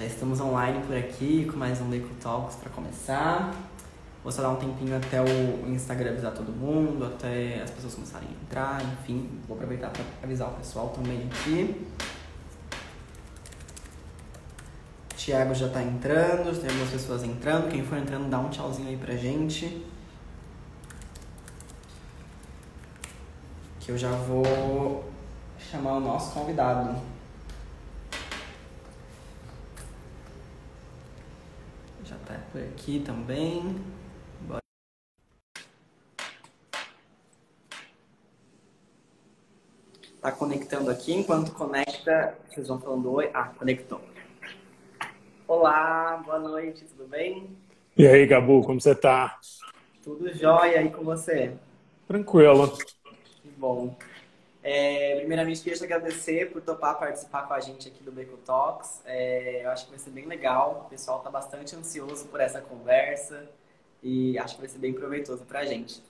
Já estamos online por aqui com mais um Deco Talks para começar. Vou só dar um tempinho até o Instagram avisar todo mundo, até as pessoas começarem a entrar, enfim. Vou aproveitar para avisar o pessoal também aqui. Tiago já está entrando, tem algumas pessoas entrando. Quem for entrando, dá um tchauzinho aí pra gente. Que eu já vou chamar o nosso convidado. Já tá por aqui também. Bora. Tá conectando aqui. Enquanto conecta, vocês vão falando oi. Ah, conectou. Olá, boa noite, tudo bem? E aí, Gabu, como você tá? Tudo jóia aí com você? Tranquilo. Que bom. É, primeiramente, queria te agradecer por topar participar com a gente aqui do Beco Talks. É, eu acho que vai ser bem legal. O pessoal está bastante ansioso por essa conversa e acho que vai ser bem proveitoso para a gente.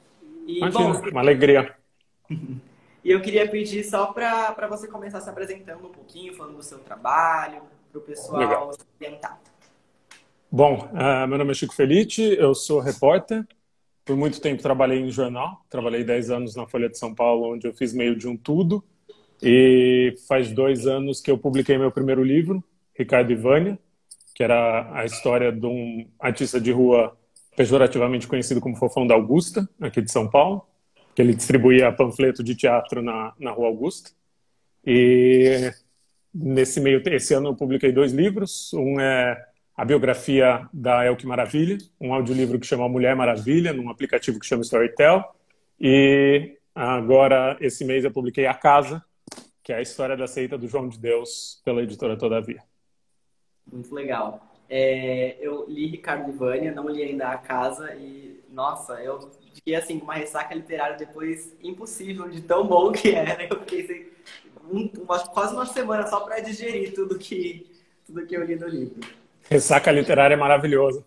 E, Imagina, bom, uma alegria. e eu queria pedir só para você começar se apresentando um pouquinho, falando do seu trabalho, para o pessoal legal. se orientar. Bom, uh, meu nome é Chico Felice, eu sou repórter, por muito tempo trabalhei em jornal, trabalhei 10 anos na Folha de São Paulo, onde eu fiz meio de um tudo. E faz dois anos que eu publiquei meu primeiro livro, Ricardo Ivânia, que era a história de um artista de rua pejorativamente conhecido como Fofão da Augusta, aqui de São Paulo, que ele distribuía panfleto de teatro na, na Rua Augusta. E nesse meio esse ano eu publiquei dois livros, um é a biografia da Elke Maravilha, um audiolivro que chama Mulher Maravilha, num aplicativo que chama Storytel. E agora, esse mês, eu publiquei A Casa, que é a história da seita do João de Deus, pela editora Todavia. Muito legal. É, eu li Ricardo Ivânia, não li ainda A Casa, e, nossa, eu fiquei, assim, com uma ressaca literária depois impossível de tão bom que era. Eu fiquei, assim, um, quase uma semana só para digerir tudo que, tudo que eu li no livro. Ressaca literária é maravilhoso.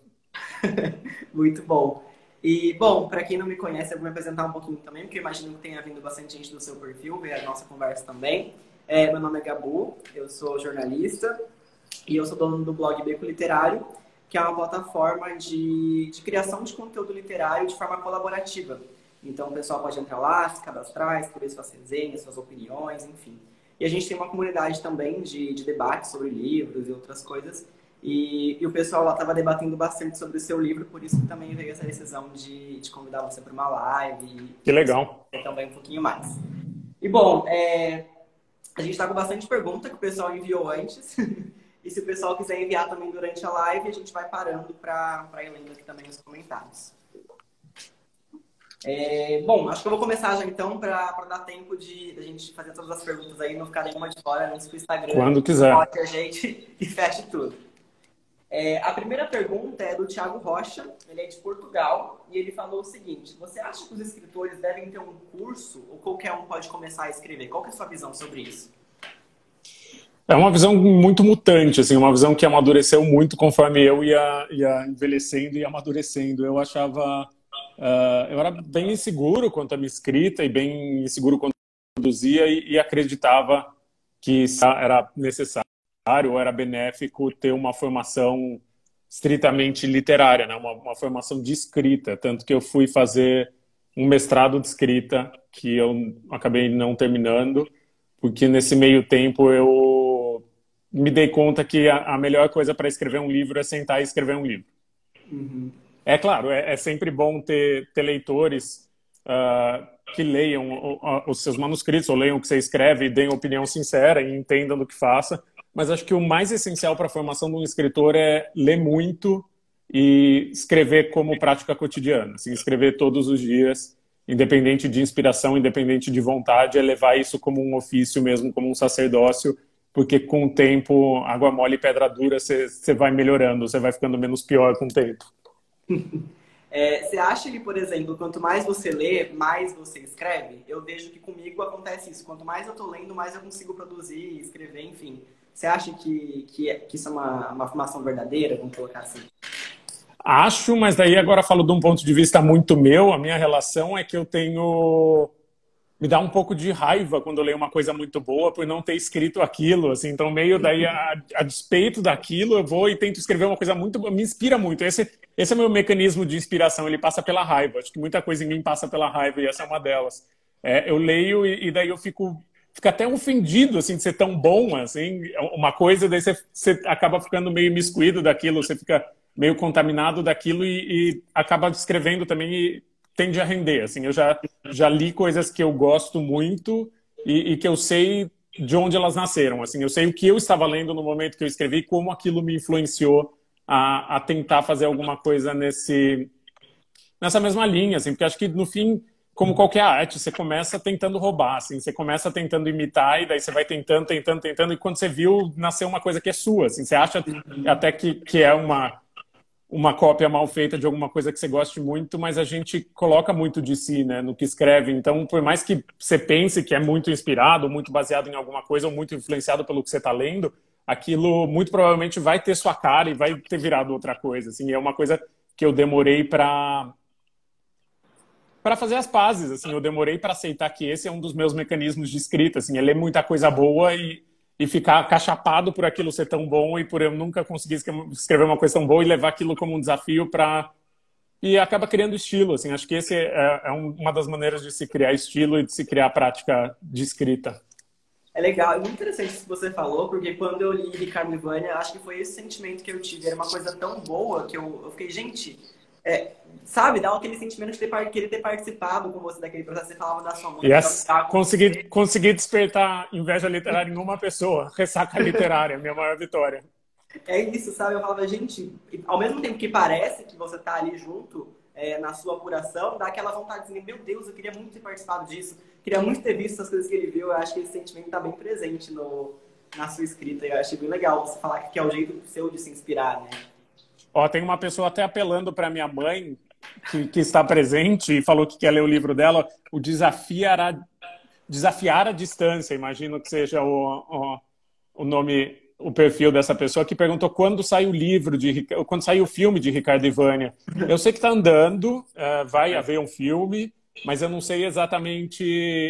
Muito bom. E, bom, para quem não me conhece, eu vou me apresentar um pouquinho também, porque imagino que tenha vindo bastante gente do seu perfil, ver a nossa conversa também. É, meu nome é Gabu, eu sou jornalista e eu sou dono do blog Beco Literário, que é uma plataforma de, de criação de conteúdo literário de forma colaborativa. Então, o pessoal pode entrar lá, se cadastrar, escrever suas resenhas, suas opiniões, enfim. E a gente tem uma comunidade também de, de debate sobre livros e outras coisas. E, e, o pessoal lá estava debatendo bastante sobre o seu livro, por isso que também veio essa decisão de, de convidar você para uma live. Que legal. E também um pouquinho mais. E bom, é, a gente está com bastante pergunta que o pessoal enviou antes. e se o pessoal quiser enviar também durante a live, a gente vai parando para ir lendo aqui também os comentários. É, bom, acho que eu vou começar já então para dar tempo de, de a gente fazer todas as perguntas aí, não ficar nenhuma de fora antes que o Instagram Quando quiser. a gente e feche tudo. É, a primeira pergunta é do Thiago Rocha, ele é de Portugal, e ele falou o seguinte: Você acha que os escritores devem ter um curso ou qualquer um pode começar a escrever? Qual é a sua visão sobre isso? É uma visão muito mutante, assim, uma visão que amadureceu muito conforme eu ia, ia envelhecendo e amadurecendo. Eu achava. Uh, eu era bem inseguro quanto à minha escrita e bem inseguro quanto produzia e, e acreditava que era necessário ou era benéfico ter uma formação estritamente literária, né? uma, uma formação de escrita. Tanto que eu fui fazer um mestrado de escrita que eu acabei não terminando, porque nesse meio tempo eu me dei conta que a, a melhor coisa para escrever um livro é sentar e escrever um livro. Uhum. É claro, é, é, sempre bom ter, ter leitores uh, que leiam os seus manuscritos ou leiam o que você escreve e deem opinião sincera e entendam do que faça mas acho que o mais essencial para a formação de um escritor é ler muito e escrever como prática cotidiana. Assim, escrever todos os dias, independente de inspiração, independente de vontade, é levar isso como um ofício mesmo, como um sacerdócio, porque com o tempo, água mole e pedra dura, você vai melhorando, você vai ficando menos pior com o tempo. É, você acha que, por exemplo, quanto mais você lê, mais você escreve? Eu vejo que comigo acontece isso. Quanto mais eu estou lendo, mais eu consigo produzir, escrever, enfim. Você acha que, que, que isso é uma, uma formação verdadeira, vamos colocar assim? Acho, mas daí agora falo de um ponto de vista muito meu. A minha relação é que eu tenho me dá um pouco de raiva quando eu leio uma coisa muito boa por não ter escrito aquilo, assim. Então, meio daí, a, a despeito daquilo, eu vou e tento escrever uma coisa muito me inspira muito. Esse, esse é o meu mecanismo de inspiração, ele passa pela raiva. Acho que muita coisa em mim passa pela raiva e essa é uma delas. É, eu leio e, e, daí eu fico, fico até ofendido, assim, de ser tão bom, assim. Uma coisa, daí você, você acaba ficando meio miscuído daquilo, você fica meio contaminado daquilo e, e acaba escrevendo também e tende a render. Assim, eu já, já li coisas que eu gosto muito e, e, que eu sei de onde elas nasceram. Assim, eu sei o que eu estava lendo no momento que eu escrevi, como aquilo me influenciou a, a tentar fazer alguma coisa nesse nessa mesma linha, assim, porque acho que no fim, como qualquer arte, você começa tentando roubar, assim, você começa tentando imitar e daí você vai tentando, tentando, tentando e quando você viu, nasceu uma coisa que é sua, assim, você acha até que, que é uma uma cópia mal feita de alguma coisa que você goste muito, mas a gente coloca muito de si, né, no que escreve. Então, por mais que você pense que é muito inspirado, muito baseado em alguma coisa, ou muito influenciado pelo que você está lendo, aquilo muito provavelmente vai ter sua cara e vai ter virado outra coisa. Assim, é uma coisa que eu demorei para para fazer as pazes. Assim, eu demorei para aceitar que esse é um dos meus mecanismos de escrita. Assim, é ler muita coisa boa e e ficar cachapado por aquilo ser tão bom e por eu nunca conseguir escrever uma coisa tão boa e levar aquilo como um desafio para e acaba criando estilo assim acho que esse é, é, uma das maneiras de se criar estilo e de se criar prática de escrita é legal, é muito interessante isso que você falou, porque quando eu li Ricardo e Vânia, acho que foi esse sentimento que eu tive. Era uma coisa tão boa que eu, eu fiquei, gente, é, sabe, dá aquele sentimento de ter, querer ter participado com você daquele processo. Você falava da sua mãe. Yes. Consegui, consegui despertar inveja literária em uma pessoa. Ressaca literária, minha maior vitória. É isso, sabe? Eu falava, gente, ao mesmo tempo que parece que você tá ali junto é, na sua apuração, dá aquela vontade de meu Deus, eu queria muito ter participado disso, queria muito ter visto as coisas que ele viu. Eu acho que esse sentimento tá bem presente no, na sua escrita. Eu achei bem legal você falar que é o jeito seu de se inspirar, né? Ó, tem uma pessoa até apelando para minha mãe, que, que, está presente e falou que quer ler o livro dela, o Desafiar a, Desafiar a Distância, imagino que seja o, o, o nome, o perfil dessa pessoa, que perguntou quando sai o livro, de quando sai o filme de Ricardo Ivânia. Eu sei que está andando, uh, vai haver um filme, mas eu não sei exatamente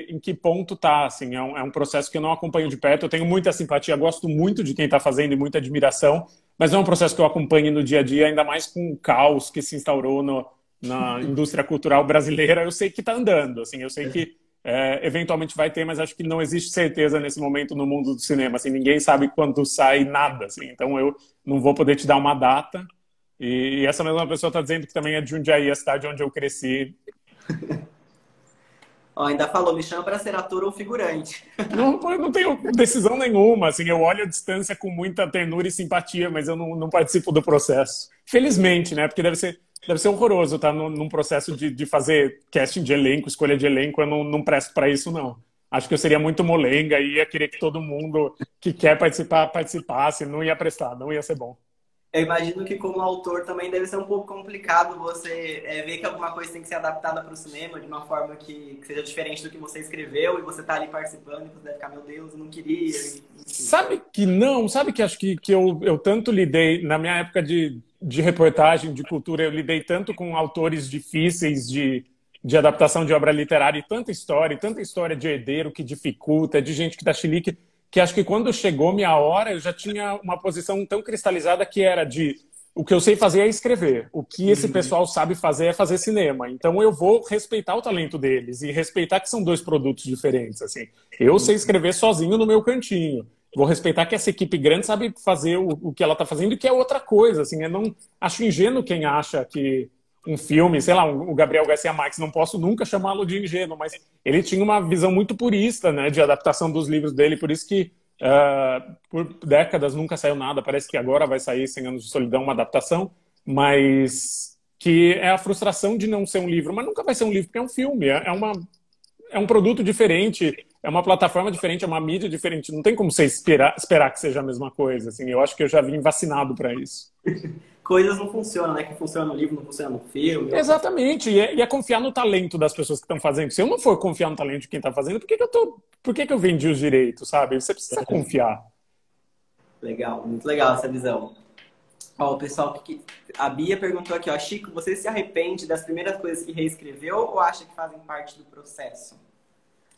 em que ponto tá. Assim, é um, é um processo que eu não acompanho de perto. Eu tenho muita simpatia, gosto muito de quem está fazendo e muita admiração, mas é um processo que eu acompanhe no dia a dia, ainda mais com o caos que se instaurou no, na indústria cultural brasileira. Eu sei que está andando, assim, eu sei que é, eventualmente vai ter, mas acho que não existe certeza nesse momento no mundo do cinema. Assim, ninguém sabe quando sai nada. Assim, então eu não vou poder te dar uma data. E essa mesma pessoa está dizendo que também é de Jundiaí, a cidade onde eu cresci. Ó, ainda falou, me chama para ser ator ou figurante. Não, eu não tenho decisão nenhuma. Assim, eu olho a distância com muita ternura e simpatia, mas eu não, não participo do processo. Felizmente, né? Porque deve ser, deve ser horroroso estar tá, num processo de, de fazer casting de elenco, escolha de elenco. Eu não, não presto para isso, não. Acho que eu seria muito molenga e ia querer que todo mundo que quer participar participasse. Não ia prestar, não ia ser bom eu imagino que como autor também deve ser um pouco complicado você é, ver que alguma coisa tem que ser adaptada para o cinema de uma forma que, que, seja diferente do que você escreveu e você tá ali participando e você deve ficar, meu Deus, eu não queria. Enfim. Sabe que não, sabe que acho que, que eu, eu tanto lidei, na minha época de, de reportagem, de cultura, eu lidei tanto com autores difíceis de, de adaptação de obra literária e tanta história, e tanta história de herdeiro que dificulta, de gente que dá chilique que acho que quando chegou minha hora, eu já tinha uma posição tão cristalizada que era de o que eu sei fazer é escrever. O que esse uhum. pessoal sabe fazer é fazer cinema. Então eu vou respeitar o talento deles e respeitar que são dois produtos diferentes. Assim, eu sei escrever sozinho no meu cantinho. Vou respeitar que essa equipe grande sabe fazer o, o que ela está fazendo e que é outra coisa. Assim, eu não acho ingênuo quem acha que um filme, sei lá, o Gabriel Garcia Marques, não posso nunca chamá-lo de ingênuo, mas ele tinha uma visão muito purista, né, de adaptação dos livros dele, por isso que uh, por décadas nunca saiu nada, parece que agora vai sair 100 Anos de Solidão, uma adaptação, mas que é a frustração de não ser um livro, mas nunca vai ser um livro, porque é um filme, é, é uma, é um produto diferente, é uma plataforma diferente, é uma mídia diferente, não tem como você esperar, esperar que seja a mesma coisa, assim, eu acho que eu já vim vacinado para isso. coisas não funcionam, né? Que funciona no livro, não funciona no filme. Exatamente. E é, e é, confiar no talento das pessoas que estão fazendo. Se eu não for confiar no talento de quem está fazendo, por que, que eu tô. Por que, que eu vendi os direitos, sabe? Você precisa é. confiar. Legal, muito legal essa visão. Ó, o pessoal que. A Bia perguntou aqui, ó, Chico, você se arrepende das primeiras coisas que reescreveu ou acha que fazem parte do processo?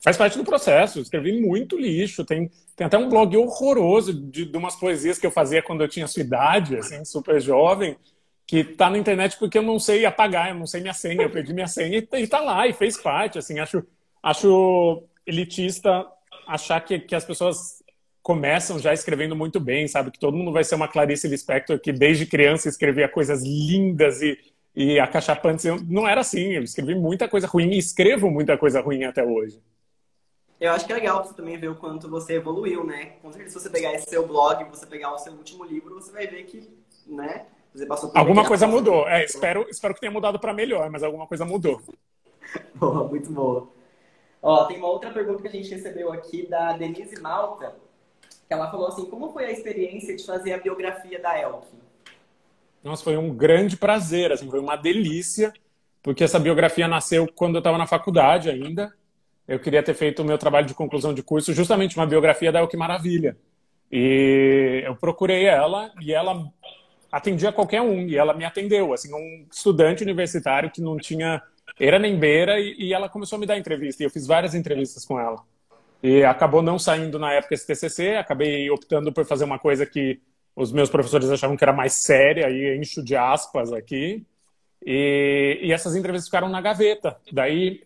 Faz parte do processo. Escrevi muito lixo. Tem, tem até um blog horroroso de, de umas poesias que eu fazia quando eu tinha sua idade, assim, super jovem, que tá na internet porque eu não sei apagar, eu não sei minha senha, eu perdi minha senha e, e tá lá e fez parte. Assim, acho, acho elitista achar que, que as pessoas começam já escrevendo muito bem, sabe? Que todo mundo vai ser uma Clarice Lispector que desde criança escrevia coisas lindas e, e acachapantes. Não era assim, eu escrevi muita coisa ruim e escrevo muita coisa ruim até hoje. Eu acho que é legal você também ver o quanto você evoluiu, né? Com certeza, se você pegar esse seu blog, você pegar o seu último livro, você vai ver que, né? Você passou por Alguma coisa mudou. É, espero, espero que tenha mudado para melhor, mas alguma coisa mudou. boa, muito boa. Ó, tem uma outra pergunta que a gente recebeu aqui da Denise Malta, que ela falou assim: como foi a experiência de fazer a biografia da Elke? Nossa, foi um grande prazer, assim, foi uma delícia, porque essa biografia nasceu quando eu estava na faculdade ainda eu queria ter feito o meu trabalho de conclusão de curso justamente uma biografia da El Que Maravilha. E eu procurei ela e ela atendia qualquer um e ela me atendeu, assim, um estudante universitário que não tinha era nem beira e, e ela começou a me dar entrevista e eu fiz várias entrevistas com ela. E acabou não saindo na época esse TCC, acabei optando por fazer uma coisa que os meus professores achavam que era mais séria, e encho de aspas aqui. E, e essas entrevistas ficaram na gaveta. Daí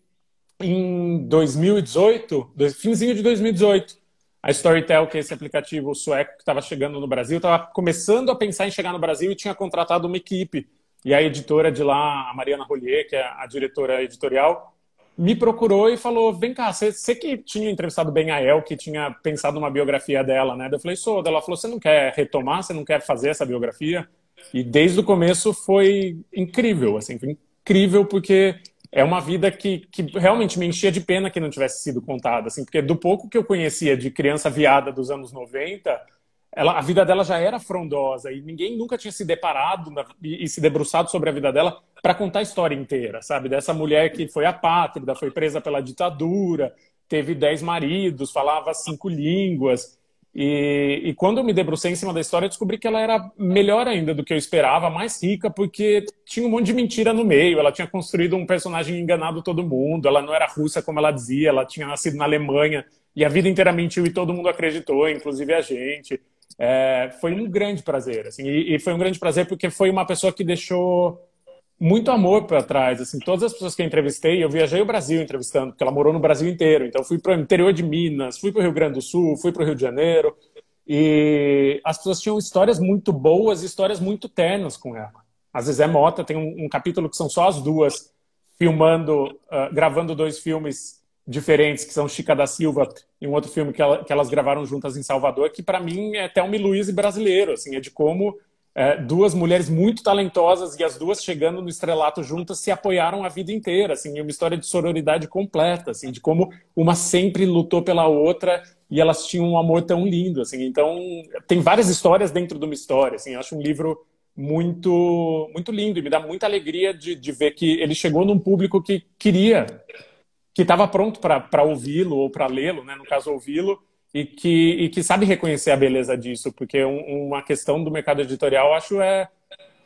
em 2018, finzinho de 2018, a Storytel, que é esse aplicativo sueco que estava chegando no Brasil, estava começando a pensar em chegar no Brasil e tinha contratado uma equipe. E a editora de lá, a Mariana Rollier, que é a diretora editorial, me procurou e falou: Vem cá, você que tinha entrevistado bem a El, que tinha pensado numa biografia dela, né? Eu falei: Sou. Ela falou: Você não quer retomar? Você não quer fazer essa biografia? E desde o começo foi incrível, assim, foi incrível porque é uma vida que, que realmente me enchia de pena que não tivesse sido contada, assim, porque do pouco que eu conhecia de criança viada dos anos 90, ela, a vida dela já era frondosa e ninguém nunca tinha se deparado na, e, e, se debruçado sobre a vida dela para contar a história inteira, sabe? Dessa mulher que foi apátrida, foi presa pela ditadura, teve dez maridos, falava cinco línguas, e, e, quando eu me debrucei em cima da história, descobri que ela era melhor ainda do que eu esperava, mais rica, porque tinha um monte de mentira no meio. Ela tinha construído um personagem enganado todo mundo. Ela não era russa como ela dizia, ela tinha nascido na Alemanha e a vida inteira mentiu e todo mundo acreditou, inclusive a gente. É, foi um grande prazer, assim, e, e foi um grande prazer porque foi uma pessoa que deixou muito amor para trás. Assim, todas as pessoas que eu entrevistei, eu viajei o Brasil entrevistando, porque ela morou no Brasil inteiro. Então, fui para o interior de Minas, fui para o Rio Grande do Sul, fui para o Rio de Janeiro. E as pessoas tinham histórias muito boas histórias muito ternas com ela. A Zezé Mota tem um, um capítulo que são só as duas filmando, uh, gravando dois filmes diferentes, que são Chica da Silva e um outro filme que, ela, que elas gravaram juntas em Salvador, que para mim é até um Luiz brasileiro, assim, é de como é, duas mulheres muito talentosas e as duas chegando no estrelato juntas se apoiaram a vida inteira, assim, uma história de sororidade completa, assim, de como uma sempre lutou pela outra e elas tinham um amor tão lindo, assim. Então, tem várias histórias dentro de uma história, assim. Acho um livro muito muito lindo e me dá muita alegria de, de ver que ele chegou num público que queria, que estava pronto para ouvi-lo ou para lê-lo, né? No caso, ouvi-lo e que, e que sabe reconhecer a beleza disso, porque um, uma questão do mercado editorial, acho, é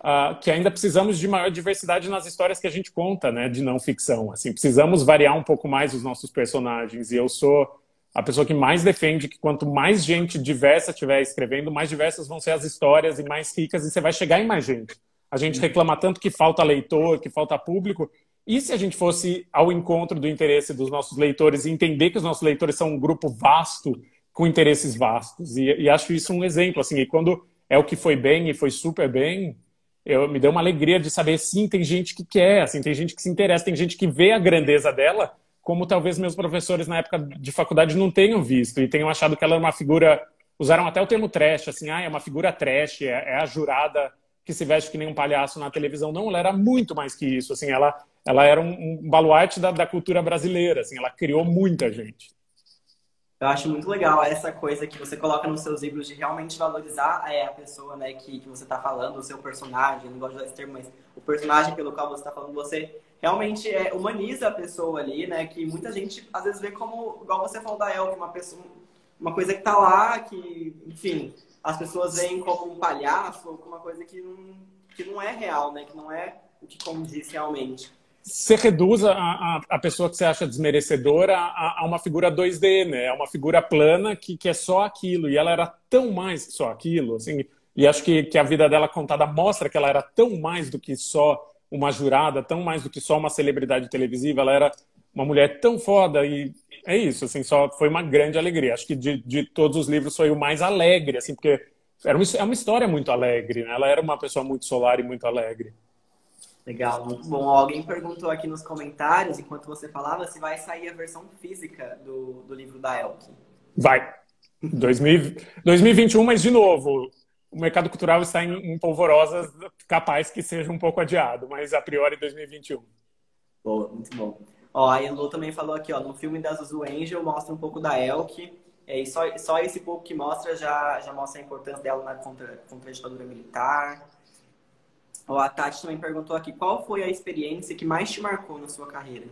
uh, que ainda precisamos de maior diversidade nas histórias que a gente conta, né, de não ficção. Assim, precisamos variar um pouco mais os nossos personagens, e eu sou a pessoa que mais defende que quanto mais gente diversa estiver escrevendo, mais diversas vão ser as histórias e mais ricas, e você vai chegar em mais gente. A gente reclama tanto que falta leitor, que falta público, e se a gente fosse ao encontro do interesse dos nossos leitores e entender que os nossos leitores são um grupo vasto com interesses vastos. E, e, acho isso um exemplo, assim, e quando é o que foi bem e foi super bem, eu, me deu uma alegria de saber, sim, tem gente que quer, assim, tem gente que se interessa, tem gente que vê a grandeza dela, como talvez meus professores na época de faculdade não tenham visto, e tenham achado que ela era uma figura, usaram até o termo trash, assim, ah, é uma figura trash, é, é a jurada que se veste que nem um palhaço na televisão. Não, ela era muito mais que isso, assim, ela, ela era um, um baluarte da, da cultura brasileira, assim, ela criou muita gente. Eu acho muito legal essa coisa que você coloca nos seus livros de realmente valorizar é, a pessoa né, que, que você está falando, o seu personagem, não gosto de usar esse termo, mas o personagem pelo qual você está falando, você realmente é, humaniza a pessoa ali, né? Que muita gente às vezes vê como, igual você falou da El, uma pessoa, uma coisa que está lá, que, enfim, as pessoas veem como um palhaço ou como uma coisa que não, que não é real, né? Que não é o que como diz realmente. Você reduz a, a, a, pessoa que você acha desmerecedora a, a, uma figura 2D, né? É uma figura plana que, que é só aquilo. E ela era tão mais que só aquilo, assim. E acho que, que a vida dela contada mostra que ela era tão mais do que só uma jurada, tão mais do que só uma celebridade televisiva. Ela era uma mulher tão foda e é isso, assim, só foi uma grande alegria. Acho que de, de todos os livros foi o mais alegre, assim, porque era uma, é uma história muito alegre, né? Ela era uma pessoa muito solar e muito alegre. Legal, muito bom. Alguém perguntou aqui nos comentários, enquanto você falava, se vai sair a versão física do, do livro da Elke. Vai. 2000, 2021, mas de novo, o mercado cultural está em, em polvorosas, capaz que seja um pouco adiado, mas a priori 2021. Boa, muito bom. Ó, a Elo também falou aqui, ó, no filme da Zuzu Angel mostra um pouco da Elke, é, e só, só esse pouco que mostra já, já mostra a importância dela na contra, contra a ditadura militar. Ó, a Tati também perguntou aqui, qual foi a experiência que mais te marcou na sua carreira?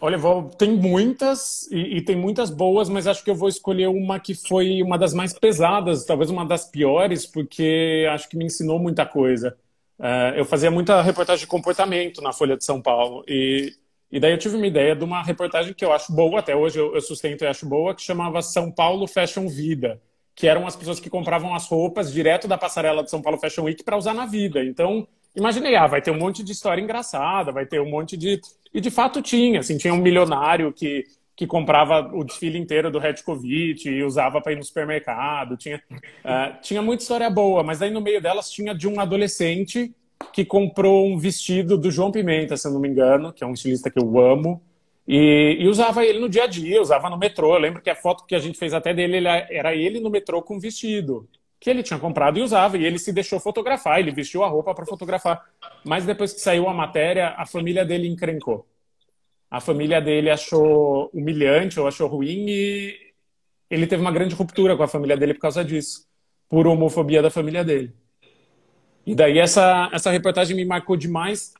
Olha, vou, tem muitas e, e, tem muitas boas, mas acho que eu vou escolher uma que foi uma das mais pesadas, talvez uma das piores, porque acho que me ensinou muita coisa. Uh, eu fazia muita reportagem de comportamento na Folha de São Paulo. E, e daí eu tive uma ideia de uma reportagem que eu acho boa, até hoje eu, eu sustento e acho boa, que chamava São Paulo Fashion Vida, que eram as pessoas que compravam as roupas direto da passarela de São Paulo Fashion Week para usar na vida. Então, imaginei, ah, vai ter um monte de história engraçada, vai ter um monte de. E de fato tinha, assim, tinha um milionário que que comprava o desfile inteiro do Redkovic e usava para ir no supermercado. Tinha, uh, tinha muita história boa, mas aí no meio delas tinha de um adolescente que comprou um vestido do João Pimenta, se eu não me engano, que é um estilista que eu amo, e, e, usava ele no dia a dia, usava no metrô. Eu lembro que a foto que a gente fez até dele ele, era ele no metrô com vestido que ele tinha comprado e usava, e ele se deixou fotografar, ele vestiu a roupa para fotografar. Mas depois que saiu a matéria, a família dele encrencou a família dele achou humilhante ou achou ruim e ele teve uma grande ruptura com a família dele por causa disso, por homofobia da família dele. E daí essa, essa reportagem me marcou demais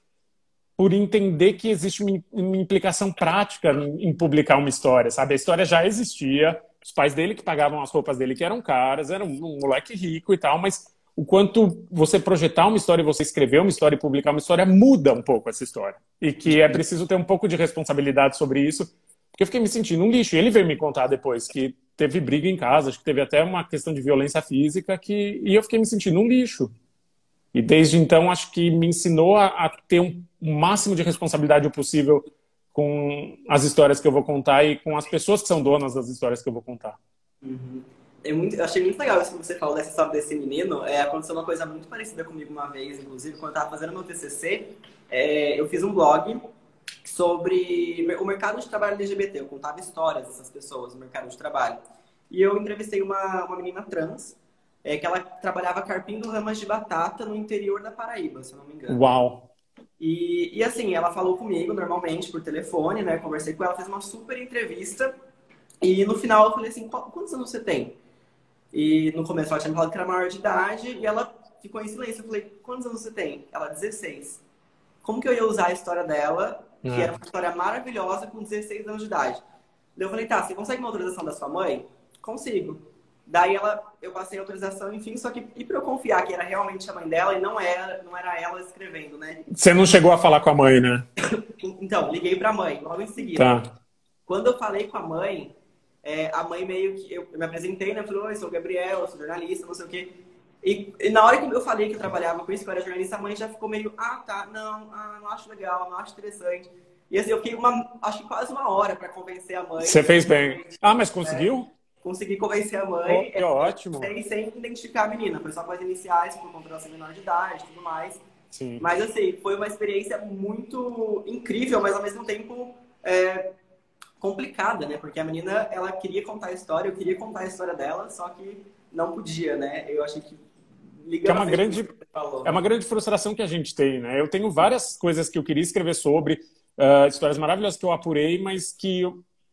por entender que existe uma, implicação prática em, publicar uma história, sabe? A história já existia, os pais dele que pagavam as roupas dele que eram caras, era um, um moleque rico e tal, mas o quanto você projetar uma história, você escrever uma história e publicar uma história muda um pouco essa história. E que é preciso ter um pouco de responsabilidade sobre isso, porque eu fiquei me sentindo um lixo. E ele veio me contar depois que teve briga em casa, acho que teve até uma questão de violência física, que... e eu fiquei me sentindo um lixo. E desde então, acho que me ensinou a, a ter um, um máximo de responsabilidade possível com as histórias que eu vou contar e com as pessoas que são donas das histórias que eu vou contar. Uhum é muito, eu achei muito legal isso que você falou dessa história desse menino. É, aconteceu uma coisa muito parecida comigo uma vez, inclusive, quando eu estava fazendo meu TCC, é, eu fiz um blog sobre o mercado de trabalho LGBT. Eu contava histórias dessas pessoas no mercado de trabalho. E eu entrevistei uma, uma menina trans, é, que ela trabalhava carpindo ramas de batata no interior da Paraíba, se eu não me engano. Uau! E, e assim, ela falou comigo normalmente por telefone, né? Conversei com ela, fez uma super entrevista. E no final eu falei assim: quantos anos você tem? E no começo ela tinha me falado que era maior de idade e ela ficou em silêncio. Eu falei, quantos anos você tem? Ela, 16. Como que eu ia usar a história dela, que é. era uma história maravilhosa, com 16 anos de idade? Eu falei, tá, você consegue uma autorização da sua mãe? Consigo. Daí ela, eu passei a autorização, enfim, só que e para eu confiar que era realmente a mãe dela e não era, não era ela escrevendo, né? Você não chegou a falar com a mãe, né? então, liguei para a mãe logo em seguida. Tá. Quando eu falei com a mãe, é, a mãe meio que. Eu, me apresentei, né? Falei, oi, sou o Gabriel, sou jornalista, não sei o quê. E, e, na hora que eu falei que eu trabalhava com isso, que eu era jornalista, a mãe já ficou meio, ah, tá, não, ah, não acho legal, não acho interessante. E assim, eu fiquei uma, acho que quase uma hora para convencer a mãe. Você fez bem. Ah, mas conseguiu? É, consegui convencer a mãe. Oh, é, ótimo. Sem, sem identificar a menina, foi só com as iniciais, por conta da menor de idade e tudo mais. Sim. Mas assim, foi uma experiência muito incrível, mas ao mesmo tempo é, complicada, né? Porque a menina, ela queria contar a história, eu queria contar a história dela, só que não podia, né? Eu achei que que é uma grande é uma grande frustração que a gente tem, né? Eu tenho várias coisas que eu queria escrever sobre uh, histórias maravilhosas que eu apurei, mas que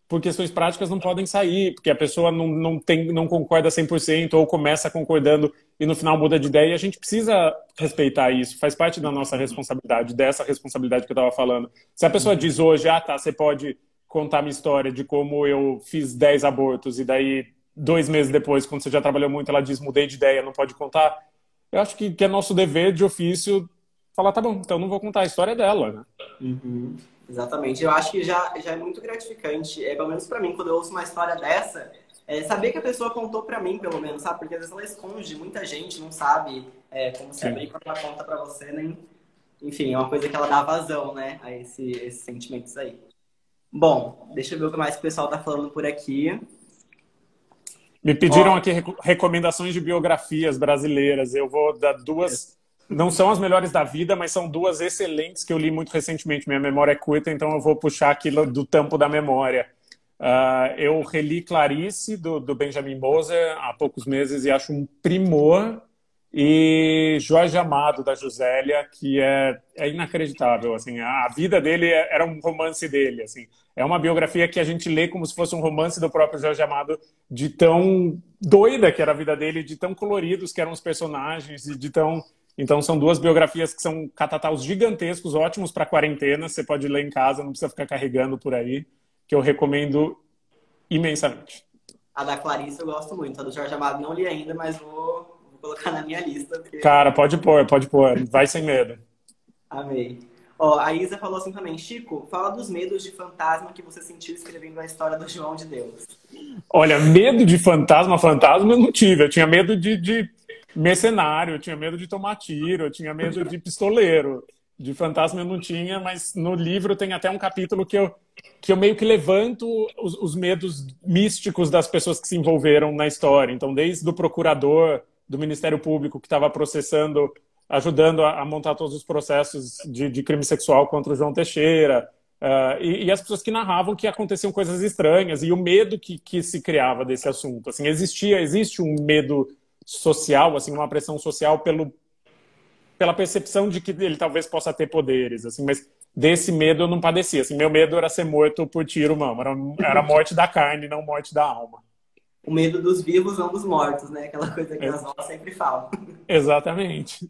por questões práticas não podem sair, porque a pessoa não, não tem não concorda 100% ou começa concordando e no final muda de ideia, e a gente precisa respeitar isso, faz parte da nossa responsabilidade, dessa responsabilidade que eu estava falando. Se a pessoa diz hoje, ah, tá, você pode contar minha história de como eu fiz 10 abortos e daí dois meses depois, quando você já trabalhou muito, ela diz mudei de ideia, não pode contar. Eu acho que, que é nosso dever de ofício falar, tá bom, então não vou contar a história dela, né? Uhum. Exatamente. Eu acho que já, já é muito gratificante, é, pelo menos para mim, quando eu ouço uma história dessa, é, saber que a pessoa contou para mim, pelo menos, sabe? Porque às vezes ela esconde, muita gente não sabe é, como se abrir quando ela conta para você, nem. Enfim, é uma coisa que ela dá vazão, né? A esse, esses sentimentos aí. Bom, deixa eu ver o que mais o pessoal tá falando por aqui. Me pediram aqui recomendações de biografias brasileiras. Eu vou dar duas. Não são as melhores da vida, mas são duas excelentes que eu li muito recentemente. Minha memória é curta, então eu vou puxar aquilo do tampo da memória. Uh, eu reli Clarice, do, do, Benjamin Moser, há poucos meses, e acho um primor. E Jorge Amado, da Josélia, que é, é inacreditável. Assim, a vida dele é, era um romance dele. Assim. É uma biografia que a gente lê como se fosse um romance do próprio Jorge Amado, de tão doida que era a vida dele, de tão coloridos que eram os personagens, e de tão então são duas biografias que são catataus gigantescos, ótimos para quarentena. Você pode ler em casa, não precisa ficar carregando por aí que eu recomendo imensamente. A da Clarice eu gosto muito. A do Jorge Amado não li ainda, mas vou, vou colocar na minha lista. Porque... Cara, pode pôr, pode pôr. Vai sem medo. Amei. Ó, a Isa falou assim também, Chico, fala dos medos de fantasma que você sentiu escrevendo a história do João de Deus. Olha, medo de fantasma, fantasma eu não tive. Eu tinha medo de, de mercenário, eu tinha medo de tomar tiro, eu tinha medo de pistoleiro. De fantasma eu não tinha, mas no livro tem até um capítulo que eu, que eu meio que levanto os, os medos místicos das pessoas que se envolveram na história. Então, desde o procurador do Ministério Público que estava processando, ajudando a, a, montar todos os processos de, de, crime sexual contra o João Teixeira, uh, e, e, as pessoas que narravam que aconteciam coisas estranhas e o medo que, que se criava desse assunto. Assim, existia, existe um medo social, assim, uma pressão social pelo pela percepção de que ele talvez possa ter poderes, assim, mas desse medo eu não padecia. Assim, meu medo era ser morto por tiro, mano. Era, era morte da carne, não morte da alma. O medo dos vivos, não dos mortos, né? Aquela coisa que é. as aulas sempre falam. Exatamente.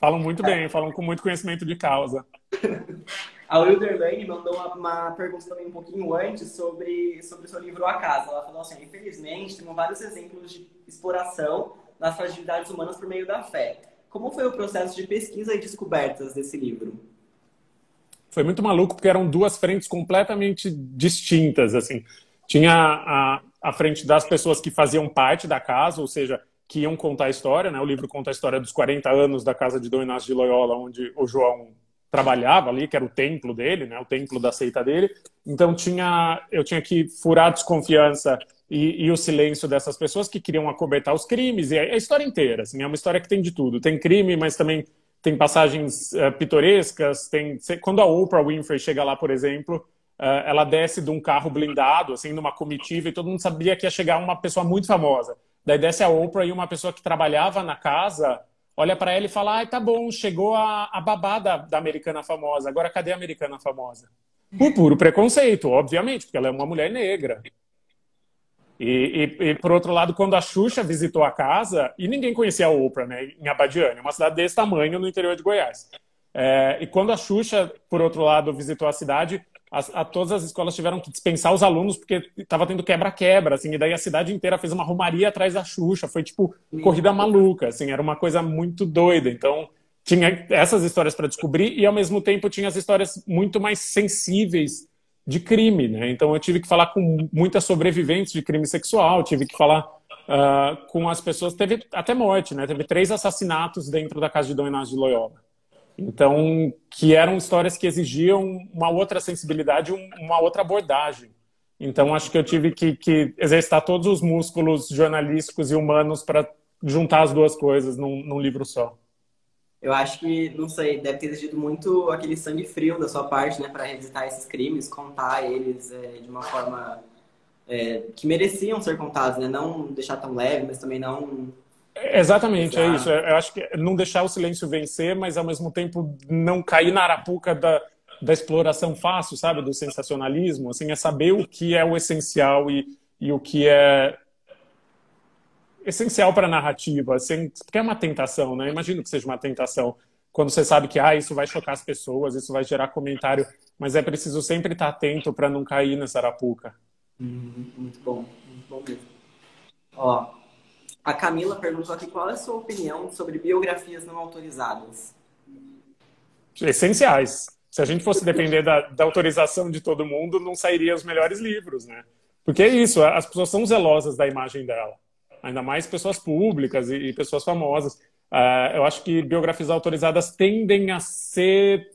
Falam muito é. bem, falam com muito conhecimento de causa. A Wilder Lane mandou uma, uma, pergunta também um pouquinho antes sobre, sobre o seu livro A Casa. Ela falou assim: infelizmente, temos vários exemplos de exploração das fragilidades humanas por meio da fé. Como foi o processo de pesquisa e descobertas desse livro? Foi muito maluco porque eram duas frentes completamente distintas, assim. Tinha a, a frente das pessoas que faziam parte da casa, ou seja, que iam contar a história, né? O livro conta a história dos 40 anos da casa de Dom Inácio de Loyola, onde o João trabalhava ali, que era o templo dele, né? O templo da seita dele. Então tinha, eu tinha que furar a desconfiança e, e, o silêncio dessas pessoas que queriam acobertar os crimes, e a, história inteira, assim, é uma história que tem de tudo. Tem crime, mas também tem passagens uh, pitorescas, tem... Quando a Oprah Winfrey chega lá, por exemplo, uh, ela desce de um carro blindado, assim, numa comitiva, e todo mundo sabia que ia chegar uma pessoa muito famosa. Daí desce a Oprah e uma pessoa que trabalhava na casa olha para ela e fala, ah, tá bom, chegou a, a da, americana famosa, agora cadê a americana famosa? Por puro preconceito, obviamente, porque ela é uma mulher negra. E, e, e, por outro lado, quando a Xuxa visitou a casa, e ninguém conhecia a Oprah, né, em Abadiane, uma cidade desse tamanho no interior de Goiás. É, e quando a Xuxa, por outro lado, visitou a cidade, a, a todas as escolas tiveram que dispensar os alunos porque estava tendo quebra-quebra, assim, e daí a cidade inteira fez uma romaria atrás da Xuxa, foi tipo corrida maluca, assim, era uma coisa muito doida. Então, tinha essas histórias para descobrir e ao mesmo tempo tinha as histórias muito mais sensíveis de crime, né? Então eu tive que falar com muitas sobreviventes de crime sexual, tive que falar uh, com as pessoas, teve até morte, né? Teve três assassinatos dentro da casa de Dom Inácio de Loyola. Então, que eram histórias que exigiam uma outra sensibilidade, uma outra abordagem. Então, acho que eu tive que, que exercitar todos os músculos jornalísticos e humanos para juntar as duas coisas num, num livro só eu acho que, não sei, deve ter exigido muito aquele sangue frio da sua parte, né, para revisitar esses crimes, contar eles é, de uma forma é, que mereciam ser contados, né? Não deixar tão leve, mas também não. Exatamente, é isso. Eu acho que não deixar o silêncio vencer, mas ao mesmo tempo não cair na arapuca da, da exploração fácil, sabe, do sensacionalismo. Assim, é saber o que é o essencial e, e o que é essencial para a narrativa, assim, porque é uma tentação, né? Imagino que seja uma tentação. Quando você sabe que ah, isso vai chocar as pessoas, isso vai gerar comentário, mas é preciso sempre estar atento para não cair nessa arapuca. Hum, muito bom, muito bom mesmo. Ó, a Camila perguntou aqui qual é a sua opinião sobre biografias não autorizadas. essenciais. Se a gente fosse depender da, da autorização de todo mundo, não sairiam os melhores livros, né? Porque é isso, as pessoas são zelosas da imagem dela. Ainda mais pessoas públicas e, e pessoas famosas. Uh, eu acho que biografias autorizadas tendem a ser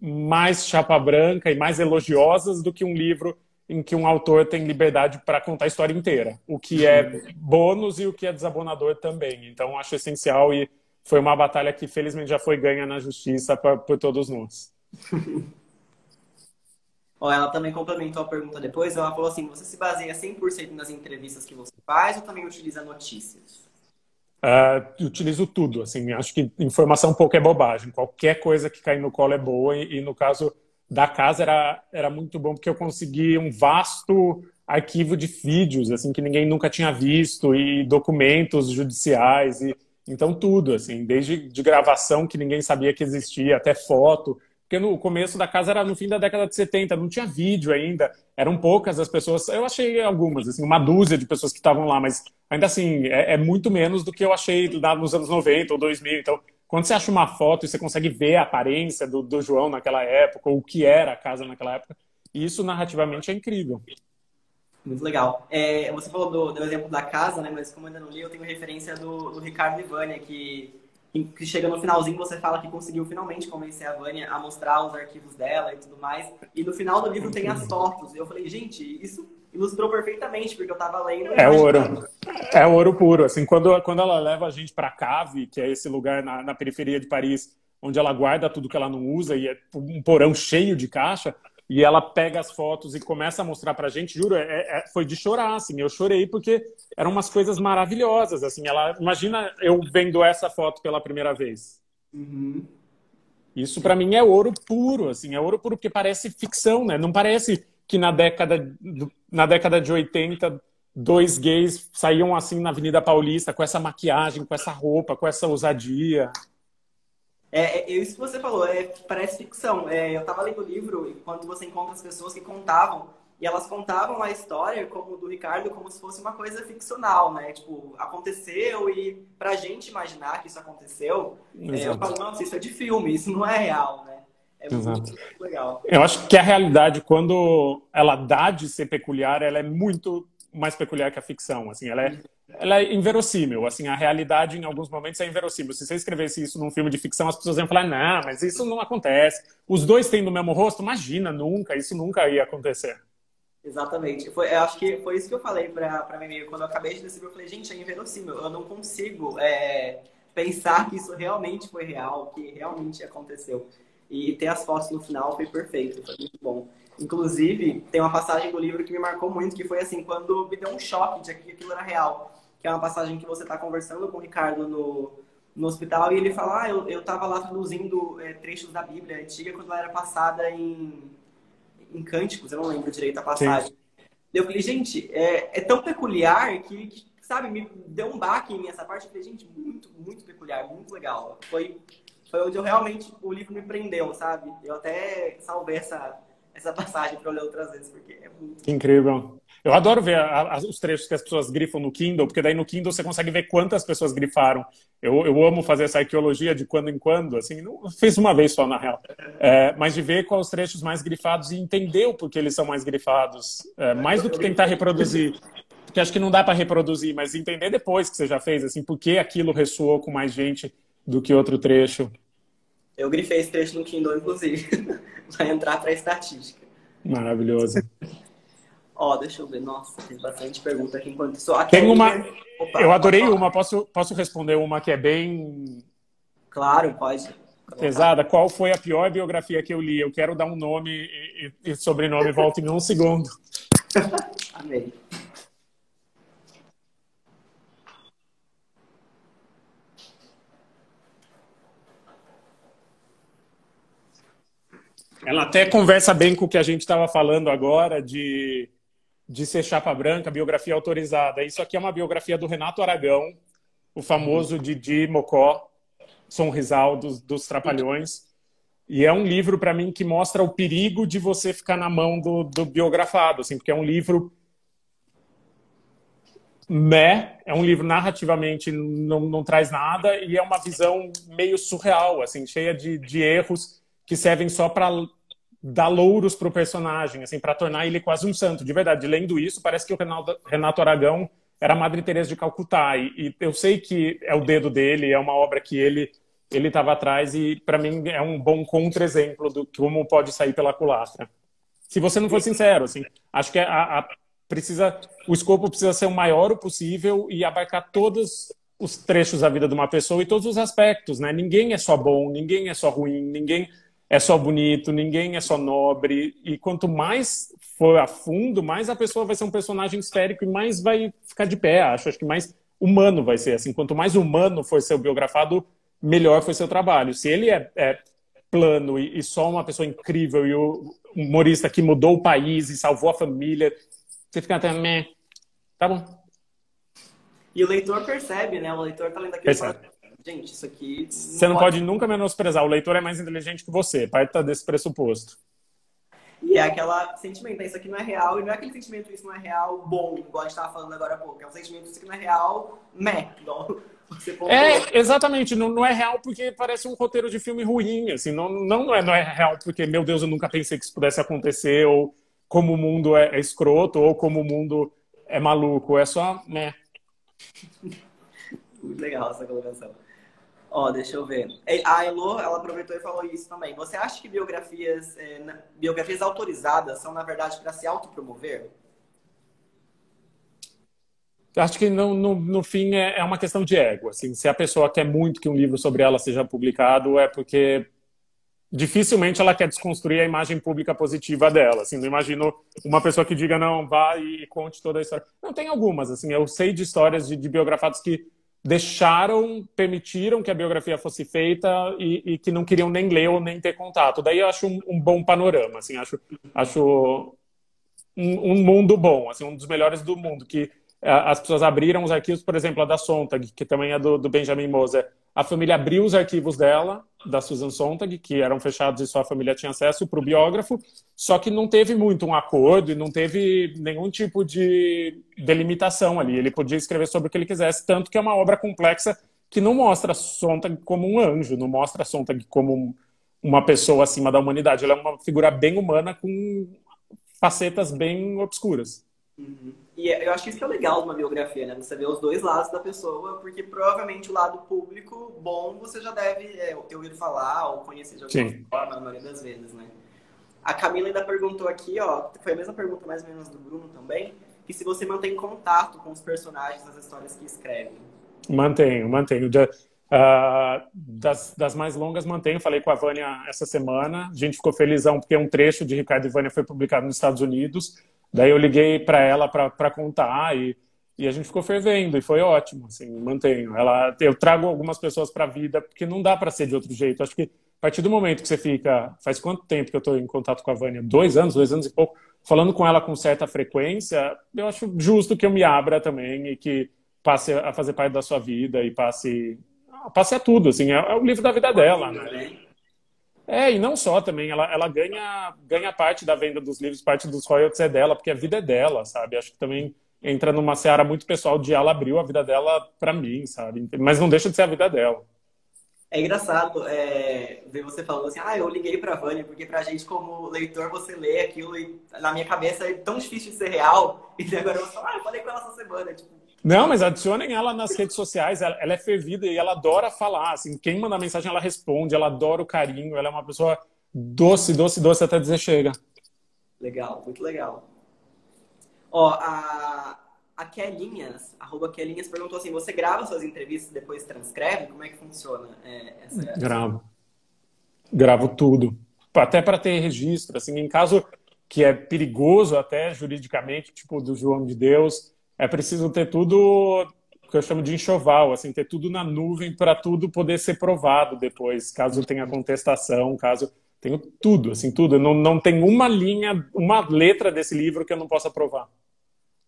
mais chapa branca e mais elogiosas do que um livro em que um autor tem liberdade para contar a história inteira, o que é bônus e o que é desabonador também. Então, acho essencial e foi uma batalha que felizmente já foi ganha na justiça por, por todos nós. ela também complementou a pergunta depois. Ela falou assim: você se baseia 100% nas entrevistas que você faz ou também utiliza notícias? Uh, utilizo tudo. Assim, acho que informação pouco é bobagem. Qualquer coisa que cai no colo é boa. E, e no caso da casa era, era muito bom porque eu consegui um vasto arquivo de vídeos assim que ninguém nunca tinha visto e documentos judiciais e então tudo assim desde de gravação que ninguém sabia que existia até foto porque no começo da casa era no fim da década de 70 não tinha vídeo ainda eram poucas as pessoas eu achei algumas assim uma dúzia de pessoas que estavam lá mas ainda assim é, é muito menos do que eu achei nos anos 90 ou 2000 então quando você acha uma foto e você consegue ver a aparência do, do João naquela época, ou o que era a casa naquela época, isso narrativamente é incrível. Muito legal. É, você falou do, do, exemplo da casa, né? Mas como eu ainda não li, eu tenho referência do, do Ricardo Vânia, que, que chega no finalzinho, você fala que conseguiu finalmente convencer a Vânia a mostrar os arquivos dela e tudo mais. E no final do livro tem as fotos. E eu falei, gente, isso ilustrou perfeitamente, porque eu tava lendo. É ouro. É ouro puro. Assim, quando, quando ela leva a gente para Cave, que é esse lugar na, na periferia de Paris, onde ela guarda tudo que ela não usa e é um porão cheio de caixa, e ela pega as fotos e começa a mostrar pra gente, juro, é, é, foi de chorar, assim, eu chorei porque eram umas coisas maravilhosas, assim, ela, imagina eu vendo essa foto pela primeira vez. Uhum. Isso para mim é ouro puro, assim, é ouro puro porque parece ficção, né? Não parece que na década, na década de 80 dois gays saíam assim na Avenida Paulista com essa maquiagem, com essa roupa, com essa ousadia. É, é isso que você falou, é, parece ficção. É, eu estava lendo o livro e quando você encontra as pessoas que contavam, e elas contavam a história como do Ricardo como se fosse uma coisa ficcional, né? Tipo, aconteceu e pra gente imaginar que isso aconteceu, é, eu falo, nossa, isso é de filme, isso não é real, né? É Exato. muito legal. Eu acho que a realidade, quando ela dá de ser peculiar, ela é muito mais peculiar que a ficção. Assim, ela é, ela é inverossímil. Assim, a realidade, em alguns momentos, é inverossímil. Se você escrevesse isso num filme de ficção, as pessoas iam falar: não, mas isso não acontece. Os dois têm no mesmo rosto? Imagina, nunca. Isso nunca ia acontecer. Exatamente. Foi, eu acho que foi isso que eu falei para mim. Quando eu acabei de decidir, eu falei: gente, é inverossímil. Eu não consigo é, pensar que isso realmente foi real, que realmente aconteceu. E ter as fotos no final foi perfeito, foi muito bom. Inclusive, tem uma passagem do livro que me marcou muito, que foi assim, quando me deu um choque de que aquilo era real. Que é uma passagem que você está conversando com o Ricardo no, no hospital e ele fala, ah, eu, eu tava lá traduzindo é, trechos da Bíblia antiga quando ela era passada em, em cânticos, eu não lembro direito a passagem. Sim. Eu falei, gente, é, é tão peculiar que, que, sabe, me deu um baque em mim essa parte. Eu falei, gente, muito, muito peculiar, muito legal. Foi foi onde eu realmente, o livro me prendeu, sabe? Eu até salvei essa, essa passagem para ler outras vezes, porque é muito... Incrível. Eu adoro ver a, a, os trechos que as pessoas grifam no Kindle, porque daí no Kindle você consegue ver quantas pessoas grifaram. Eu, eu amo fazer essa arqueologia de quando em quando, assim, não fiz uma vez só, na real. É, mas de ver quais os trechos mais grifados e entender o porquê eles são mais grifados. É, mais do que tentar reproduzir. Porque acho que não dá para reproduzir, mas entender depois que você já fez, assim, por que aquilo ressoou com mais gente do que outro trecho. Eu grifei esse trecho no Kindle, inclusive. Vai entrar para a estatística. Maravilhoso. Ó, oh, deixa eu ver. Nossa, tem bastante pergunta aqui enquanto isso. Aqui tem uma. Opa, eu adorei uma. Posso, posso responder uma que é bem. Claro, pode. Pesada. Qual foi a pior biografia que eu li? Eu quero dar um nome e, e sobrenome. Volta em um segundo. Amei. Ela até conversa bem com o que a gente estava falando agora de, de ser chapa branca, biografia autorizada. Isso aqui é uma biografia do Renato Aragão, o famoso Didi Mocó, Sonrisal dos, dos Trapalhões. E é um livro, para mim, que mostra o perigo de você ficar na mão do, do biografado, assim, porque é um livro né? É um livro narrativamente não, não traz nada e é uma visão meio surreal, assim, cheia de, de erros que servem só para dar louros para o personagem, assim, para tornar ele quase um santo. De verdade, lendo isso, parece que o Renato Aragão era a Madre Teresa de Calcutá. E, e, eu sei que é o dedo dele, é uma obra que ele ele estava atrás e para mim é um bom contra-exemplo do como pode sair pela culatra. Se você não for sincero, assim, acho que a, a, precisa o escopo precisa ser o maior possível e abarcar todos os trechos da vida de uma pessoa e todos os aspectos, né? Ninguém é só bom, ninguém é só ruim, ninguém é só bonito, ninguém é só nobre. E quanto mais for a fundo, mais a pessoa vai ser um personagem esférico e mais vai ficar de pé, acho. Acho que mais humano vai ser. Assim, quanto mais humano for seu biografado, melhor foi seu trabalho. Se ele é, é plano e, e, só uma pessoa incrível e o humorista que mudou o país e salvou a família, você fica até, meh, tá bom. E o leitor percebe, né? O leitor tá lendo aquilo percebe gente, isso aqui. Você não pode... pode nunca menosprezar. O leitor é mais inteligente que você. Parta desse pressuposto. E é aquela sentimento, isso aqui não é real, e não é aquele sentimento, isso não é real bom, igual a gente estava falando agora há pouco. É um sentimento, isso aqui não é real, meh, igual você É, exatamente, não, não é real porque parece um roteiro de filme ruim, assim, não, não, é, não é real porque, meu Deus, eu nunca pensei que isso pudesse acontecer, ou como o mundo é, é escroto, ou como o mundo é maluco, é só, né. Muito legal essa colocação. Ó, deixa eu ver. A Elo, ela aproveitou e falou isso também. Você acha que biografias, é, biografias autorizadas são, na verdade, para se autopromover? Acho que no, no, no fim é, é, uma questão de ego. Assim, se a pessoa quer muito que um livro sobre ela seja publicado, é porque dificilmente ela quer desconstruir a imagem pública positiva dela. Assim, não imagino uma pessoa que diga, não, vá e conte toda a história. Não, tem algumas. Assim, eu sei de histórias de, de biografados que deixaram, permitiram que a biografia fosse feita e, e, que não queriam nem ler ou nem ter contato. Daí eu acho um, um bom panorama, assim, acho, acho um, um, mundo bom, assim, um dos melhores do mundo, que as pessoas abriram os arquivos, por exemplo, a da Sontag, que também é do, do Benjamin Moser. A família abriu os arquivos dela, da Susan Sontag, que eram fechados e só a família tinha acesso para o biógrafo, só que não teve muito um acordo e não teve nenhum tipo de delimitação ali. Ele podia escrever sobre o que ele quisesse, tanto que é uma obra complexa que não mostra Sontag como um anjo, não mostra Sontag como uma pessoa acima da humanidade. Ela é uma figura bem humana com facetas bem obscuras. Uhum. E é, eu acho que isso que é legal de uma biografia, né? Você vê os dois lados da pessoa, porque provavelmente o lado público bom você já deve é, ter ouvido falar ou conhecer de alguma Sim. forma, na maioria das vezes, né? A Camila ainda perguntou aqui, ó, foi a mesma pergunta mais ou menos do Bruno também, que se você mantém contato com os personagens das histórias que escreve. Mantenho, mantenho. Uh, das, das, mais longas mantenho, falei com a Vânia essa semana, a gente ficou felizão porque um trecho de Ricardo e Vânia foi publicado nos Estados Unidos, Daí eu liguei para ela para contar e, e a gente ficou fervendo e foi ótimo, assim, mantenho. Ela, eu trago algumas pessoas para a vida porque não dá para ser de outro jeito. Acho que a partir do momento que você fica, faz quanto tempo que eu estou em contato com a Vânia? Dois anos, dois anos e pouco, falando com ela com certa frequência, eu acho justo que eu me abra também e que passe a fazer parte da sua vida e passe, passe a tudo, assim, é, é o livro da vida dela, né? É, e não só também, ela, ela ganha, ganha parte da venda dos livros, parte dos royalties é dela, porque a vida é dela, sabe? Acho que também entra numa seara muito pessoal de ela abriu a vida dela para mim, sabe? Mas não deixa de ser a vida dela. É engraçado é, ver você falando assim, ah, eu liguei pra Vânia, porque pra gente, como leitor, você lê aquilo e na minha cabeça é tão difícil de ser real. E agora eu falo, ah, eu falei com ela essa semana. Tipo, não, mas adicionem ela nas redes sociais. Ela, ela, é fervida e ela adora falar. Assim, quem manda mensagem, ela responde. Ela adora o carinho. Ela é uma pessoa doce, doce, doce até dizer chega. Legal, muito legal. Ó, a, a Kelinhas, arroba Kelinhas, perguntou assim: você grava suas entrevistas e depois transcreve? Como é que funciona é, essa, Gravo. Gravo tudo. Até para ter registro. Assim, em caso que é perigoso até juridicamente, tipo do João de Deus é preciso ter tudo que eu chamo de enxoval, assim, ter tudo na nuvem para tudo poder ser provado depois, caso tenha contestação, caso tenho tudo, assim, tudo. Não, não tem uma linha, uma letra desse livro que eu não possa provar.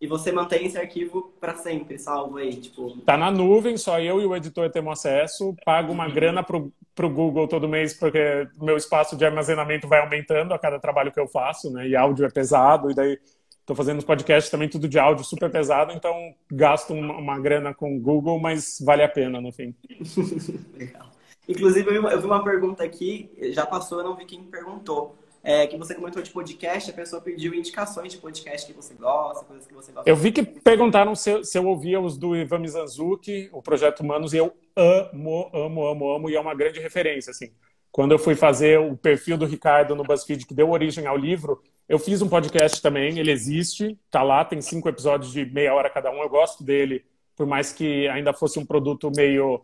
E você mantém esse arquivo para sempre, salvo aí, tipo... Tá na nuvem, só eu e o editor temos acesso, pago uma grana pro, pro Google todo mês, porque meu espaço de armazenamento vai aumentando a cada trabalho que eu faço, né, e áudio é pesado, e daí Estou fazendo os podcasts também tudo de áudio super pesado, então gasto uma, uma grana com o Google, mas vale a pena no fim. Legal. Inclusive, eu vi uma pergunta aqui, já passou, eu não vi quem perguntou. É, que você comentou de podcast, a pessoa pediu indicações de podcast que você gosta, coisas que você gosta. Eu vi que perguntaram se eu, se eu ouvia os do Ivan Mizanzuki, o Projeto Humanos, e eu amo, amo, amo, amo, e é uma grande referência, assim. Quando eu fui fazer o perfil do Ricardo no BuzzFeed, que deu origem ao livro, eu fiz um podcast também, ele existe, tá lá, tem cinco episódios de meia hora cada um, eu gosto dele, por mais que ainda fosse um produto meio...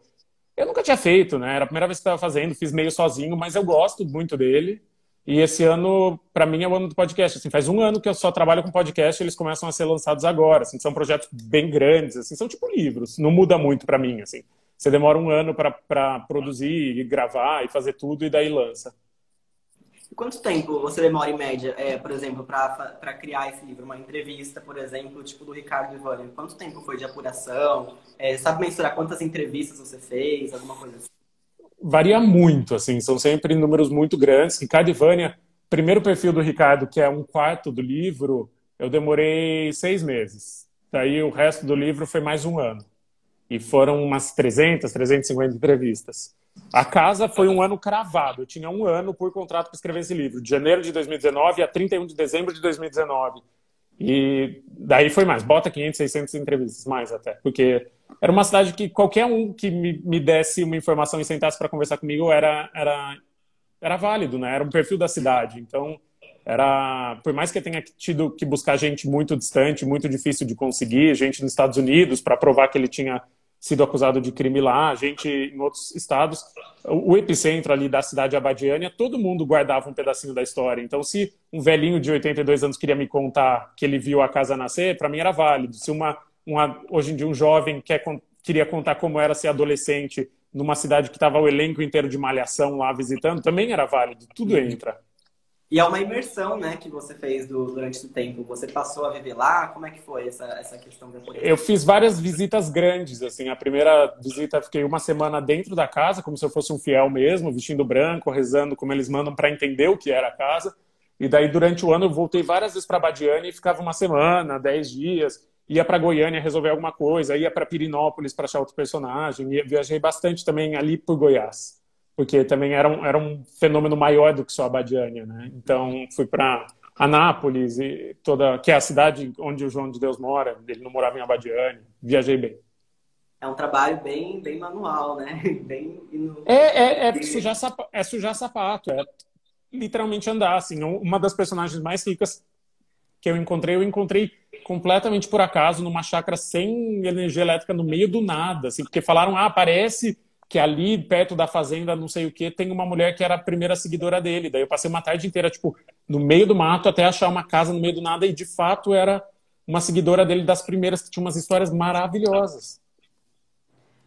Eu nunca tinha feito, né? Era a primeira vez que estava fazendo, fiz meio sozinho, mas eu gosto muito dele. E esse ano, para mim, é o ano do podcast. Assim, faz um ano que eu só trabalho com podcast, eles começam a ser lançados agora. Assim, são projetos bem grandes, assim, são tipo livros. Não muda muito para mim, assim. Você demora um ano para produzir, gravar e fazer tudo e daí lança. E quanto tempo você demora em média, é, por exemplo, para criar esse livro? Uma entrevista, por exemplo, tipo do Ricardo Ivani. Quanto tempo foi de apuração? É, sabe mensurar quantas entrevistas você fez? Alguma coisa assim? varia muito, assim, são sempre números muito grandes. Ricardo e Vânia, primeiro perfil do Ricardo, que é um quarto do livro, eu demorei seis meses. Daí o resto do livro foi mais um ano. E foram umas 300, 350 entrevistas. A casa foi um ano cravado. Eu tinha um ano por contrato para escrever esse livro, de janeiro de 2019 a 31 de dezembro de 2019. E daí foi mais. Bota 500, 600 entrevistas, mais até. Porque era uma cidade que qualquer um que me, me desse uma informação e sentasse para conversar comigo era, era, era válido, né? Era um perfil da cidade. Então, era por mais que eu tenha tido que buscar gente muito distante, muito difícil de conseguir, gente nos Estados Unidos para provar que ele tinha sido acusado de crime lá, gente em outros estados, o, epicentro ali da cidade abadiânia, todo mundo guardava um pedacinho da história. Então, se um velhinho de 82 anos queria me contar que ele viu a casa nascer, para mim era válido. Se uma uma, hoje em dia um jovem quer, queria contar como era ser adolescente numa cidade que estava o elenco inteiro de malhação lá visitando, também era válido, tudo entra. E é uma imersão, né, que você fez do, durante o tempo. Você passou a viver lá? Como é que foi essa, essa questão da Eu fiz várias visitas grandes, assim. A primeira visita, fiquei uma semana dentro da casa, como se eu fosse um fiel mesmo, vestindo branco, rezando como eles mandam para entender o que era a casa. E daí, durante o ano, eu voltei várias vezes para Badiane e ficava uma semana, dez dias ia para Goiânia resolver alguma coisa, ia para Pirinópolis para achar outro personagem, ia, viajei bastante também ali por Goiás, porque também era um, era um fenômeno maior do que só a Badiânia, né? Então fui para Anápolis e toda que é a cidade onde o João de Deus mora, ele não morava em Abadiânia, viajei bem. É um trabalho bem, bem manual, né? Bem, é, é, é, sujar sapato, é sujar sapato, é literalmente andar, assim. Uma das personagens mais ricas que eu encontrei, eu encontrei completamente por acaso numa chácara sem energia elétrica no meio do nada, assim, porque falaram, ah, parece que ali perto da fazenda, não sei o que, tem uma mulher que era a primeira seguidora dele. Daí eu passei uma tarde inteira, tipo, no meio do mato até achar uma casa no meio do nada e de fato era uma seguidora dele das primeiras que tinha umas histórias maravilhosas.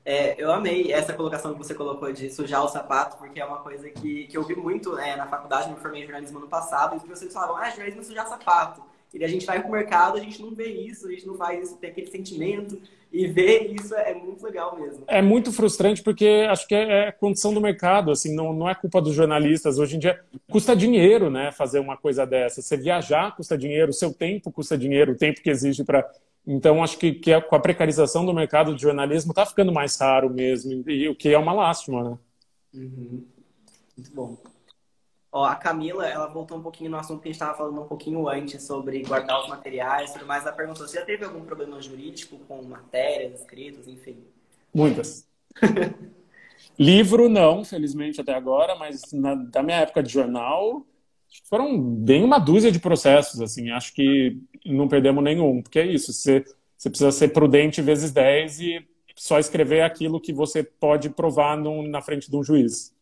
É, eu amei essa colocação que você colocou de sujar o sapato, porque é uma coisa que, que eu vi muito é, na faculdade, me formei em jornalismo no passado, e os professores falavam, ah, jornalismo é sujar sapato. E a gente vai pro mercado, a gente não vê isso, a gente não faz isso, tem aquele sentimento. E ver isso é muito legal mesmo. É muito frustrante porque acho que é, é condição do mercado, assim, não, não é culpa dos jornalistas. Hoje em dia custa dinheiro, né, fazer uma coisa dessa. Você viajar custa dinheiro, o seu tempo custa dinheiro, o tempo que exige para então, acho que, que com a precarização do mercado de jornalismo está ficando mais raro mesmo, e o que é uma lástima, né? Uhum. Muito bom. Ó, a Camila, ela voltou um pouquinho no assunto que a gente estava falando um pouquinho antes sobre guardar os materiais e tudo mais. Ela perguntou se já teve algum problema jurídico com matérias, escritos, enfim. Muitas. Livro, não, felizmente até agora, mas na, da minha época de jornal, foram bem uma dúzia de processos, assim. Acho que não perdemos nenhum, porque é isso, você, você precisa ser prudente vezes 10 e só escrever aquilo que você pode provar no, na frente de um juiz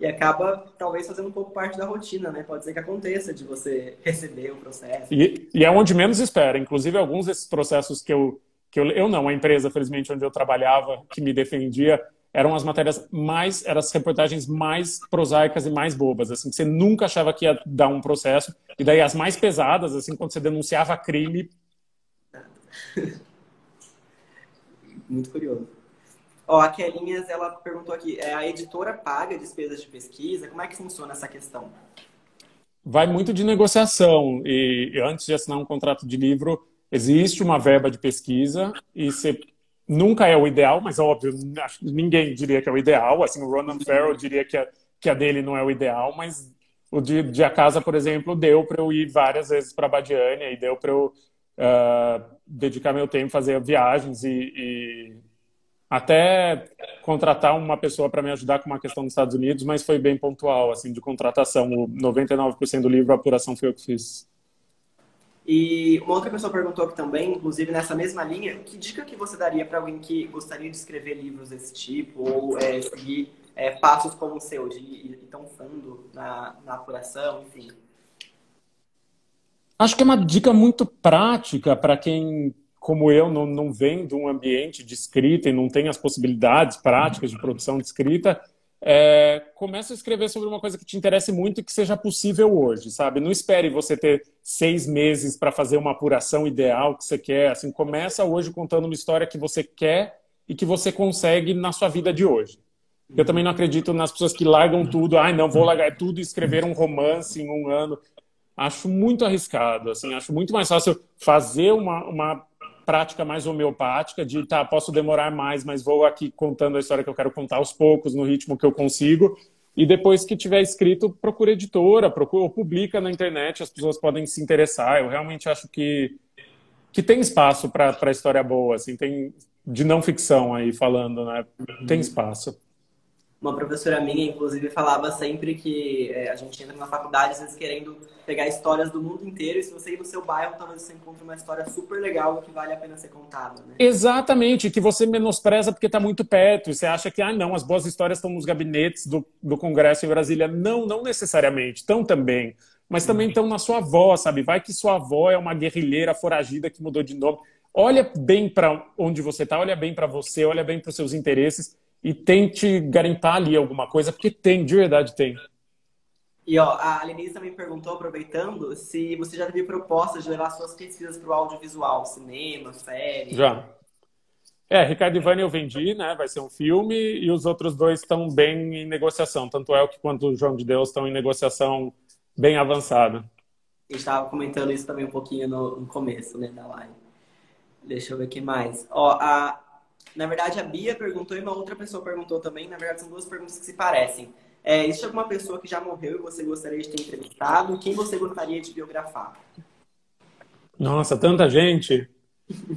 e acaba talvez fazendo um pouco parte da rotina, né? Pode ser que aconteça de você receber o processo. E, e é onde menos espera. Inclusive, alguns desses processos que eu, que eu, eu não, a empresa, felizmente, onde eu trabalhava, que me defendia, eram as matérias mais, eram as reportagens mais prosaicas e mais bobas, assim, que você nunca achava que ia dar um processo. E daí as mais pesadas, assim, quando você denunciava crime. Muito curioso. Ó, a Kelinhas, ela perguntou aqui, é, a editora paga despesas de pesquisa? Como é que funciona essa questão? Vai muito de negociação. E antes de assinar um contrato de livro, existe uma verba de pesquisa e você nunca é o ideal, mas óbvio, ninguém diria que é o ideal. Assim, o Ronan Farrow diria que a, que a dele não é o ideal, mas o de, de a casa, por exemplo, deu para eu ir várias vezes para Badiânia e deu para eu uh, dedicar meu tempo, fazer viagens e, e até contratar uma pessoa para me ajudar com uma questão dos Estados Unidos, mas foi bem pontual, assim, de contratação. O 99% do livro, a apuração foi eu que fiz. E uma outra pessoa perguntou aqui também, inclusive nessa mesma linha, que dica que você daria para alguém que gostaria de escrever livros desse tipo ou é, seguir é, passos como o seu, de ir tão fundo na, na apuração, enfim? Acho que é uma dica muito prática para quem como eu não, não vem de um ambiente de escrita e não tem as possibilidades práticas de produção de escrita, é, começa a escrever sobre uma coisa que te interesse muito e que seja possível hoje, sabe? Não espere você ter seis meses para fazer uma apuração ideal que você quer. Assim, começa hoje contando uma história que você quer e que você consegue na sua vida de hoje. Eu também não acredito nas pessoas que largam tudo. Ai, não, vou largar tudo e escrever um romance em um ano. Acho muito arriscado. Assim, acho muito mais fácil fazer uma, uma prática mais homeopática de, tá, posso demorar mais, mas vou aqui contando a história que eu quero contar aos poucos, no ritmo que eu consigo. E depois que tiver escrito, procura editora, procura, ou publica na internet, as pessoas podem se interessar. Eu realmente acho que, que tem espaço para história boa, assim, tem de não ficção aí falando, né? Tem uhum. espaço. Uma professora minha, inclusive, falava sempre que é, a gente entra na faculdade, às vezes, querendo pegar histórias do mundo inteiro, e se você ir no seu bairro, talvez você encontre uma história super legal que vale a pena ser contada, né? Exatamente, que você menospreza porque está muito perto, e você acha que, ah, não, as boas histórias estão nos gabinetes do, do Congresso em Brasília. Não, não necessariamente, estão também. Mas também estão na sua avó, sabe? Vai que sua avó é uma guerrilheira foragida que mudou de nome. Olha bem para onde você está, olha bem para você, olha bem para os seus interesses e tente garimpar ali alguma coisa, porque tem, de verdade tem. E ó, a Lenise também perguntou, aproveitando, se você já teve propostas de levar suas pesquisas para o audiovisual, cinema, série. Já. É, Ricardo e Vânia eu vendi, né? Vai ser um filme, e os outros dois estão bem em negociação. Tanto El que quanto o João de Deus estão em negociação bem avançada. A gente estava comentando isso também um pouquinho no, no começo, né, da live. Deixa eu ver o que mais. Ó, a, na verdade, a Bia perguntou e uma outra pessoa perguntou também. Na verdade, são duas perguntas que se parecem. É, existe alguma pessoa que já morreu e você gostaria de ter entrevistado? Quem você gostaria de biografar? Nossa, tanta gente.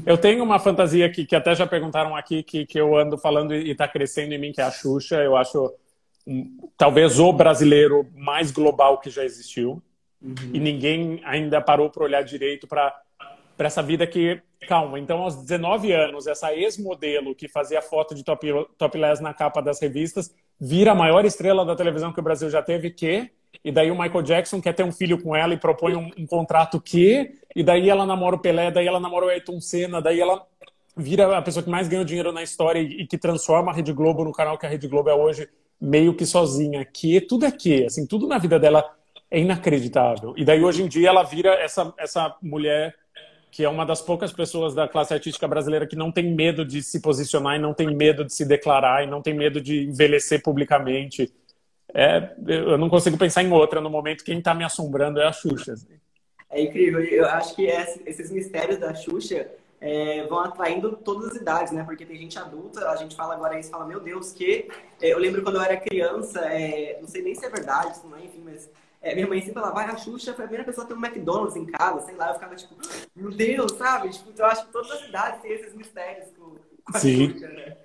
Eu tenho uma fantasia que, que até já perguntaram aqui, que, que eu ando falando e está crescendo em mim, que é a Xuxa. Eu acho um, talvez o brasileiro mais global que já existiu. Uhum. E ninguém ainda parou para olhar direito para essa vida que Calma, então aos 19 anos, essa ex-modelo que fazia foto de top, topless na capa das revistas vira a maior estrela da televisão que o Brasil já teve, que? E daí o Michael Jackson quer ter um filho com ela e propõe um, um contrato que? E daí ela namora o Pelé, daí ela namora o Ayrton Senna, daí ela vira a pessoa que mais ganhou dinheiro na história e, e que transforma a Rede Globo no canal que a Rede Globo é hoje meio que sozinha. Que tudo é que, assim, tudo na vida dela é inacreditável. E daí hoje em dia ela vira essa, essa mulher que é uma das poucas pessoas da classe artística brasileira que não tem medo de se posicionar e não tem medo de se declarar e não tem medo de envelhecer publicamente. É, eu não consigo pensar em outra no momento. Quem está me assombrando é a Xuxa. Assim. É incrível. Eu acho que esses mistérios da Xuxa é, vão atraindo todas as idades, né? Porque tem gente adulta, a gente fala agora isso, fala, meu Deus, que... É, eu lembro quando eu era criança, é, não sei nem se é verdade, não é, enfim, mas é, minha mãe sempre falava, vai, a Xuxa foi a primeira pessoa a ter um McDonald's em casa, sei lá, eu ficava tipo, meu Deus, sabe? Tipo, eu acho que todas as cidades têm esses mistérios com, com a Sim. Xuxa, né?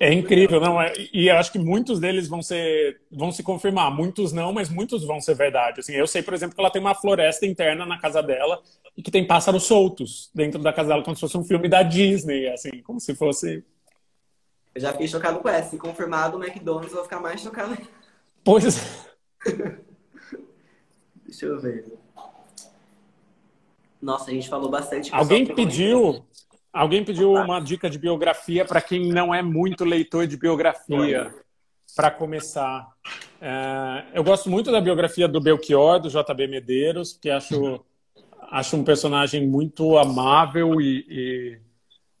É, é incrível, não é? E eu acho que muitos deles vão ser, vão se confirmar. Muitos não, mas muitos vão ser verdade. Assim, eu sei, por exemplo, que ela tem uma floresta interna na casa dela e que tem pássaros soltos dentro da casa dela, como se fosse um filme da Disney, assim, como se fosse. Eu já fiquei chocado com essa. Se confirmado o McDonald's, eu vou ficar mais chocado. Pois. Deixa eu ver. Nossa, a gente falou bastante. Alguém pediu, alguém pediu uma dica de biografia para quem não é muito leitor de biografia, para começar. É, eu gosto muito da biografia do Belchior, do JB Medeiros, que acho, acho um personagem muito amável e, e,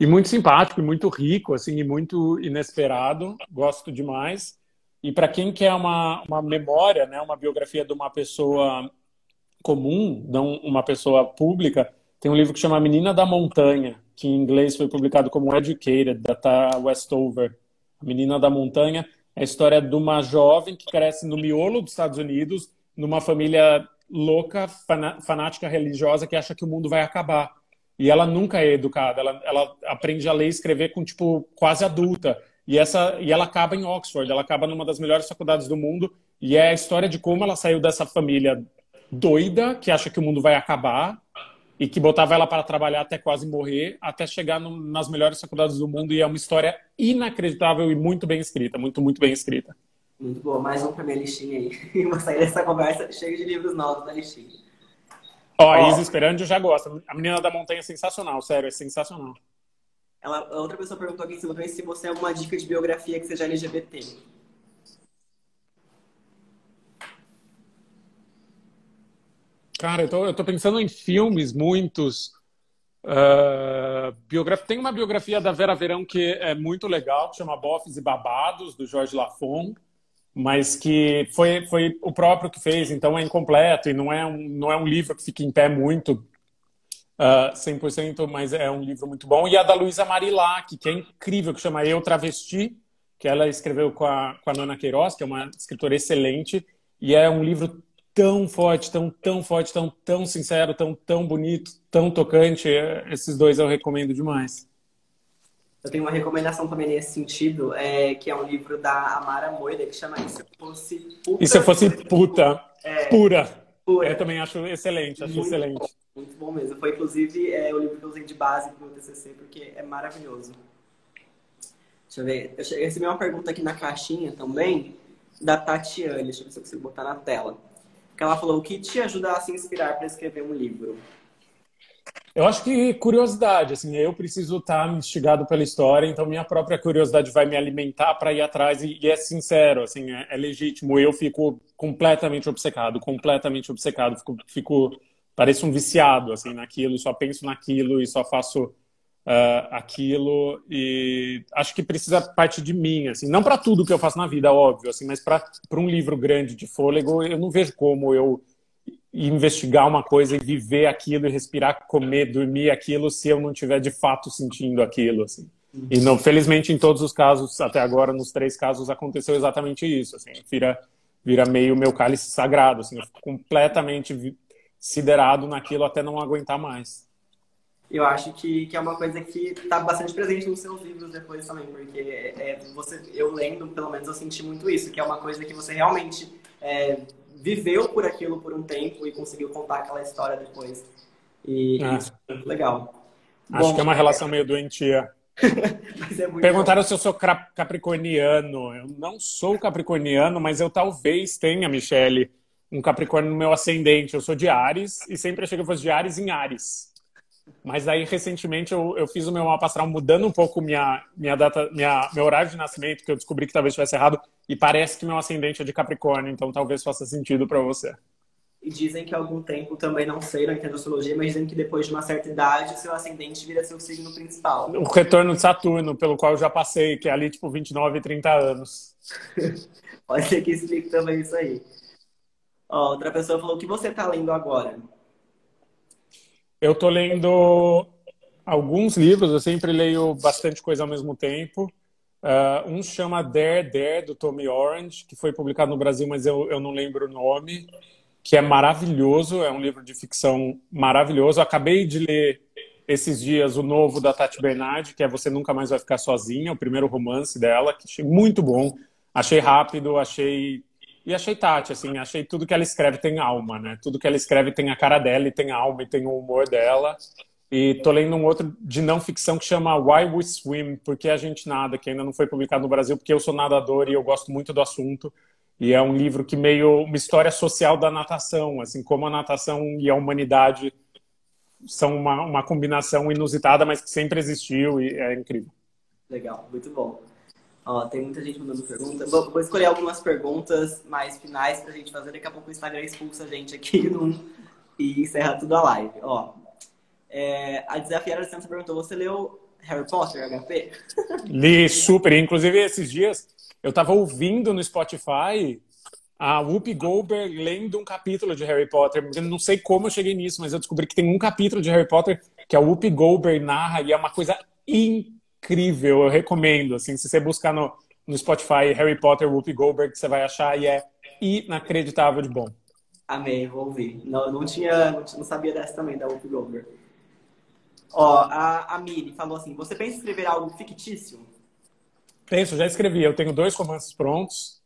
e muito simpático, e muito rico, assim, e muito inesperado. Gosto demais. E para quem quer uma, uma memória, né, uma biografia de uma pessoa comum, não uma pessoa pública, tem um livro que chama Menina da Montanha, que em inglês foi publicado como Educated, da Westover, a menina da montanha. É a história de uma jovem que cresce no miolo dos Estados Unidos, numa família louca, fanática religiosa que acha que o mundo vai acabar. E ela nunca é educada, ela, ela aprende a ler e escrever com, tipo, quase adulta. E, essa, e ela acaba em Oxford, ela acaba numa das melhores faculdades do mundo. E é a história de como ela saiu dessa família doida, que acha que o mundo vai acabar, e que botava ela para trabalhar até quase morrer, até chegar no, nas melhores faculdades do mundo. E é uma história inacreditável e muito bem escrita, muito, muito bem escrita. Muito boa. Mais um pra minha listinha aí. Vou sair dessa conversa cheio de livros novos na listinha. Ó, oh, Isa Esperando eu já gosto. A Menina da Montanha é sensacional, sério, é sensacional. Ela, a outra pessoa perguntou aqui em cima se você tem alguma dica de biografia que seja LGBT. Cara, eu tô, eu tô pensando em filmes, muitos. Uh, tem uma biografia da Vera Verão que é muito legal, que chama Bofes e Babados, do Jorge Lafon, mas que foi, foi o próprio que fez, então é incompleto e não é um, não é um livro que fica em pé muito, uh, ah, 100%, mas é um livro muito bom. E a da Luísa Marilac, que é incrível, que chama Eu Travesti, que ela escreveu com a, com a Nana Queiroz, que é uma escritora excelente, e é um livro tão forte, tão, tão forte, tão, tão sincero, tão, tão bonito, tão tocante. Esses dois eu recomendo demais. Eu tenho uma recomendação também nesse sentido, é, que é um livro da Amara Moira, que chama E se eu fosse puta? E se eu fosse puta? É, pura. pura. Eu também acho excelente, acho muito excelente. Bom, muito bom mesmo. Foi, inclusive, é, o livro que eu usei de base para o TCC, porque é maravilhoso. Deixa eu ver. Eu recebi uma pergunta aqui na caixinha também, da Tatiane. Deixa eu ver se eu consigo botar na tela que ela falou, o que te ajuda a se inspirar para escrever um livro? Eu acho que curiosidade, assim, eu preciso estar instigado pela história, então minha própria curiosidade vai me alimentar para ir atrás e, e, é sincero, assim, é, é, legítimo. Eu fico completamente obcecado, completamente obcecado, fico, fico pareço um viciado, assim, naquilo, só penso naquilo e só faço uh, aquilo e acho que precisa parte de mim, assim, não para tudo que eu faço na vida, óbvio, assim, mas para um livro grande de fôlego, eu não vejo como eu investigar uma coisa e viver aquilo e respirar, comer, dormir aquilo se eu não tiver de fato sentindo aquilo, assim. E não, felizmente em todos os casos até agora, nos três casos aconteceu exatamente isso, assim, vira vira meio meu cálice sagrado, assim, eu fico completamente siderado naquilo até não aguentar mais eu acho que, que é uma coisa que está bastante presente nos seus livros depois também, porque é, você, eu lendo, pelo menos, eu senti muito isso, que é uma coisa que você realmente é, viveu por aquilo por um tempo e conseguiu contar aquela história depois. E é. isso é muito legal. Acho Bom, que é uma relação meio doentia. é Perguntaram bom. se eu sou capricorniano. Eu não sou capricorniano, mas eu talvez tenha, Michele, um capricórnio no meu ascendente. Eu sou de Ares e sempre achei que eu fosse de Ares em Ares. Mas aí, recentemente, eu, eu fiz o meu mapa astral mudando um pouco minha, minha data, minha, meu horário de nascimento, que eu descobri que talvez estivesse errado, e parece que meu ascendente é de Capricórnio, então talvez faça sentido para você. E dizem que há algum tempo, também não sei, não entendo astrologia, mas dizem que depois de uma certa idade, seu ascendente vira seu signo principal. O retorno de Saturno, pelo qual eu já passei, que é ali tipo 29 e 30 anos. Pode ser que explique também isso aí. Ó, outra pessoa falou, o que você está lendo agora? Eu estou lendo alguns livros, eu sempre leio bastante coisa ao mesmo tempo. Uh, um chama Dare Dare, do Tommy Orange, que foi publicado no Brasil, mas eu, eu não lembro o nome, que é maravilhoso, é um livro de ficção maravilhoso. Eu acabei de ler esses dias o novo da Tati Bernardi, que é Você Nunca Mais Vai Ficar Sozinha, o primeiro romance dela, que achei muito bom. Achei rápido, achei e achei Tati, assim, achei tudo que ela escreve tem alma, né? Tudo que ela escreve tem a cara dela e tem alma e tem o humor dela. E tô lendo um outro de não ficção que chama Why We Swim, Porque a Gente Nada, que ainda não foi publicado no Brasil, porque eu sou nadador e eu gosto muito do assunto. E é um livro que meio uma história social da natação, assim, como a natação e a humanidade são uma, uma combinação inusitada, mas que sempre existiu e é incrível. Legal, muito bom. Ó, tem muita gente mandando pergunta. Vou, vou, escolher algumas perguntas mais finais pra gente fazer. Daqui a pouco o Instagram expulsa a gente aqui e encerra tudo a live. Ó, é, a Desafiar a Licença perguntou: Você leu Harry Potter, HP? Li super. Inclusive, esses dias eu tava ouvindo no Spotify a Whoopi Goldberg lendo um capítulo de Harry Potter. Eu não sei como eu cheguei nisso, mas eu descobri que tem um capítulo de Harry Potter que a Whoopi Goldberg narra e é uma coisa incrível. Eu recomendo, assim, se você buscar no, no Spotify Harry Potter Whoopi Goldberg, você vai achar e é inacreditável de bom. Amei, vou ouvir. Não, não tinha, não, não sabia dessa também da Whoopi Goldberg. Ó, a, a Miri falou assim: você pensa em escrever algo fictício? Penso, já escrevi. Eu tenho dois romances prontos.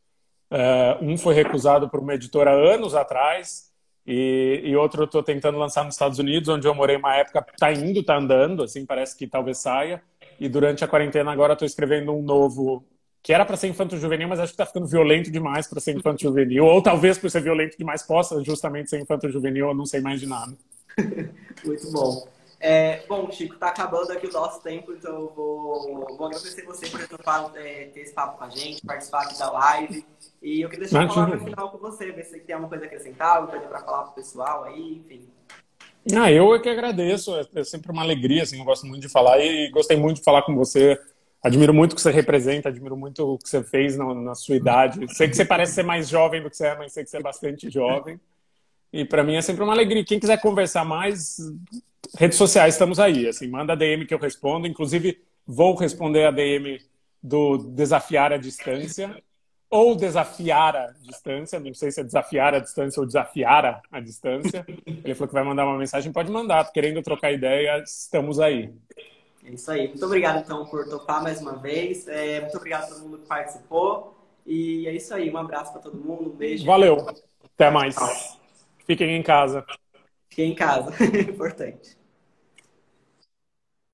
Uh, um foi recusado por uma editora anos atrás e, e outro eu estou tentando lançar nos Estados Unidos, onde eu morei uma época. Está indo, está andando, assim, parece que talvez saia. E durante a quarentena agora estou escrevendo um novo que era para ser infanto-juvenil, mas acho que está ficando violento demais para ser infanto-juvenil. Ou talvez por ser violento demais possa justamente ser infanto-juvenil, eu não sei mais de nada. Muito bom. É, bom, Chico, tá acabando aqui o nosso tempo, então eu vou, vou agradecer você por é, ter esse papo com a gente, participar aqui da live. E eu queria deixar uma palavra final com você, ver se tem alguma coisa a acrescentar, alguma coisa para falar pro pessoal aí, enfim. Ah, eu é que agradeço, é, é sempre uma alegria, assim, eu gosto muito de falar e gostei muito de falar com você. Admiro muito o que você representa, admiro muito o que você fez na, na sua idade. Sei que você parece ser mais jovem do que você é, mas sei que você é bastante jovem. E para mim é sempre uma alegria. Quem quiser conversar mais, redes sociais estamos aí. Assim, manda DM que eu respondo. Inclusive, vou responder a DM do Desafiar a Distância ou Desafiar a Distância. Não sei se é Desafiar a Distância ou Desafiar a Distância. Ele falou que vai mandar uma mensagem. Pode mandar. Querendo trocar ideia, estamos aí. É isso aí. Muito obrigado, então, por topar mais uma vez. É, muito obrigado a todo mundo que participou. E é isso aí. Um abraço para todo mundo. Um beijo. Valeu. Até mais. Fiquem em casa. Fiquem em casa. Importante.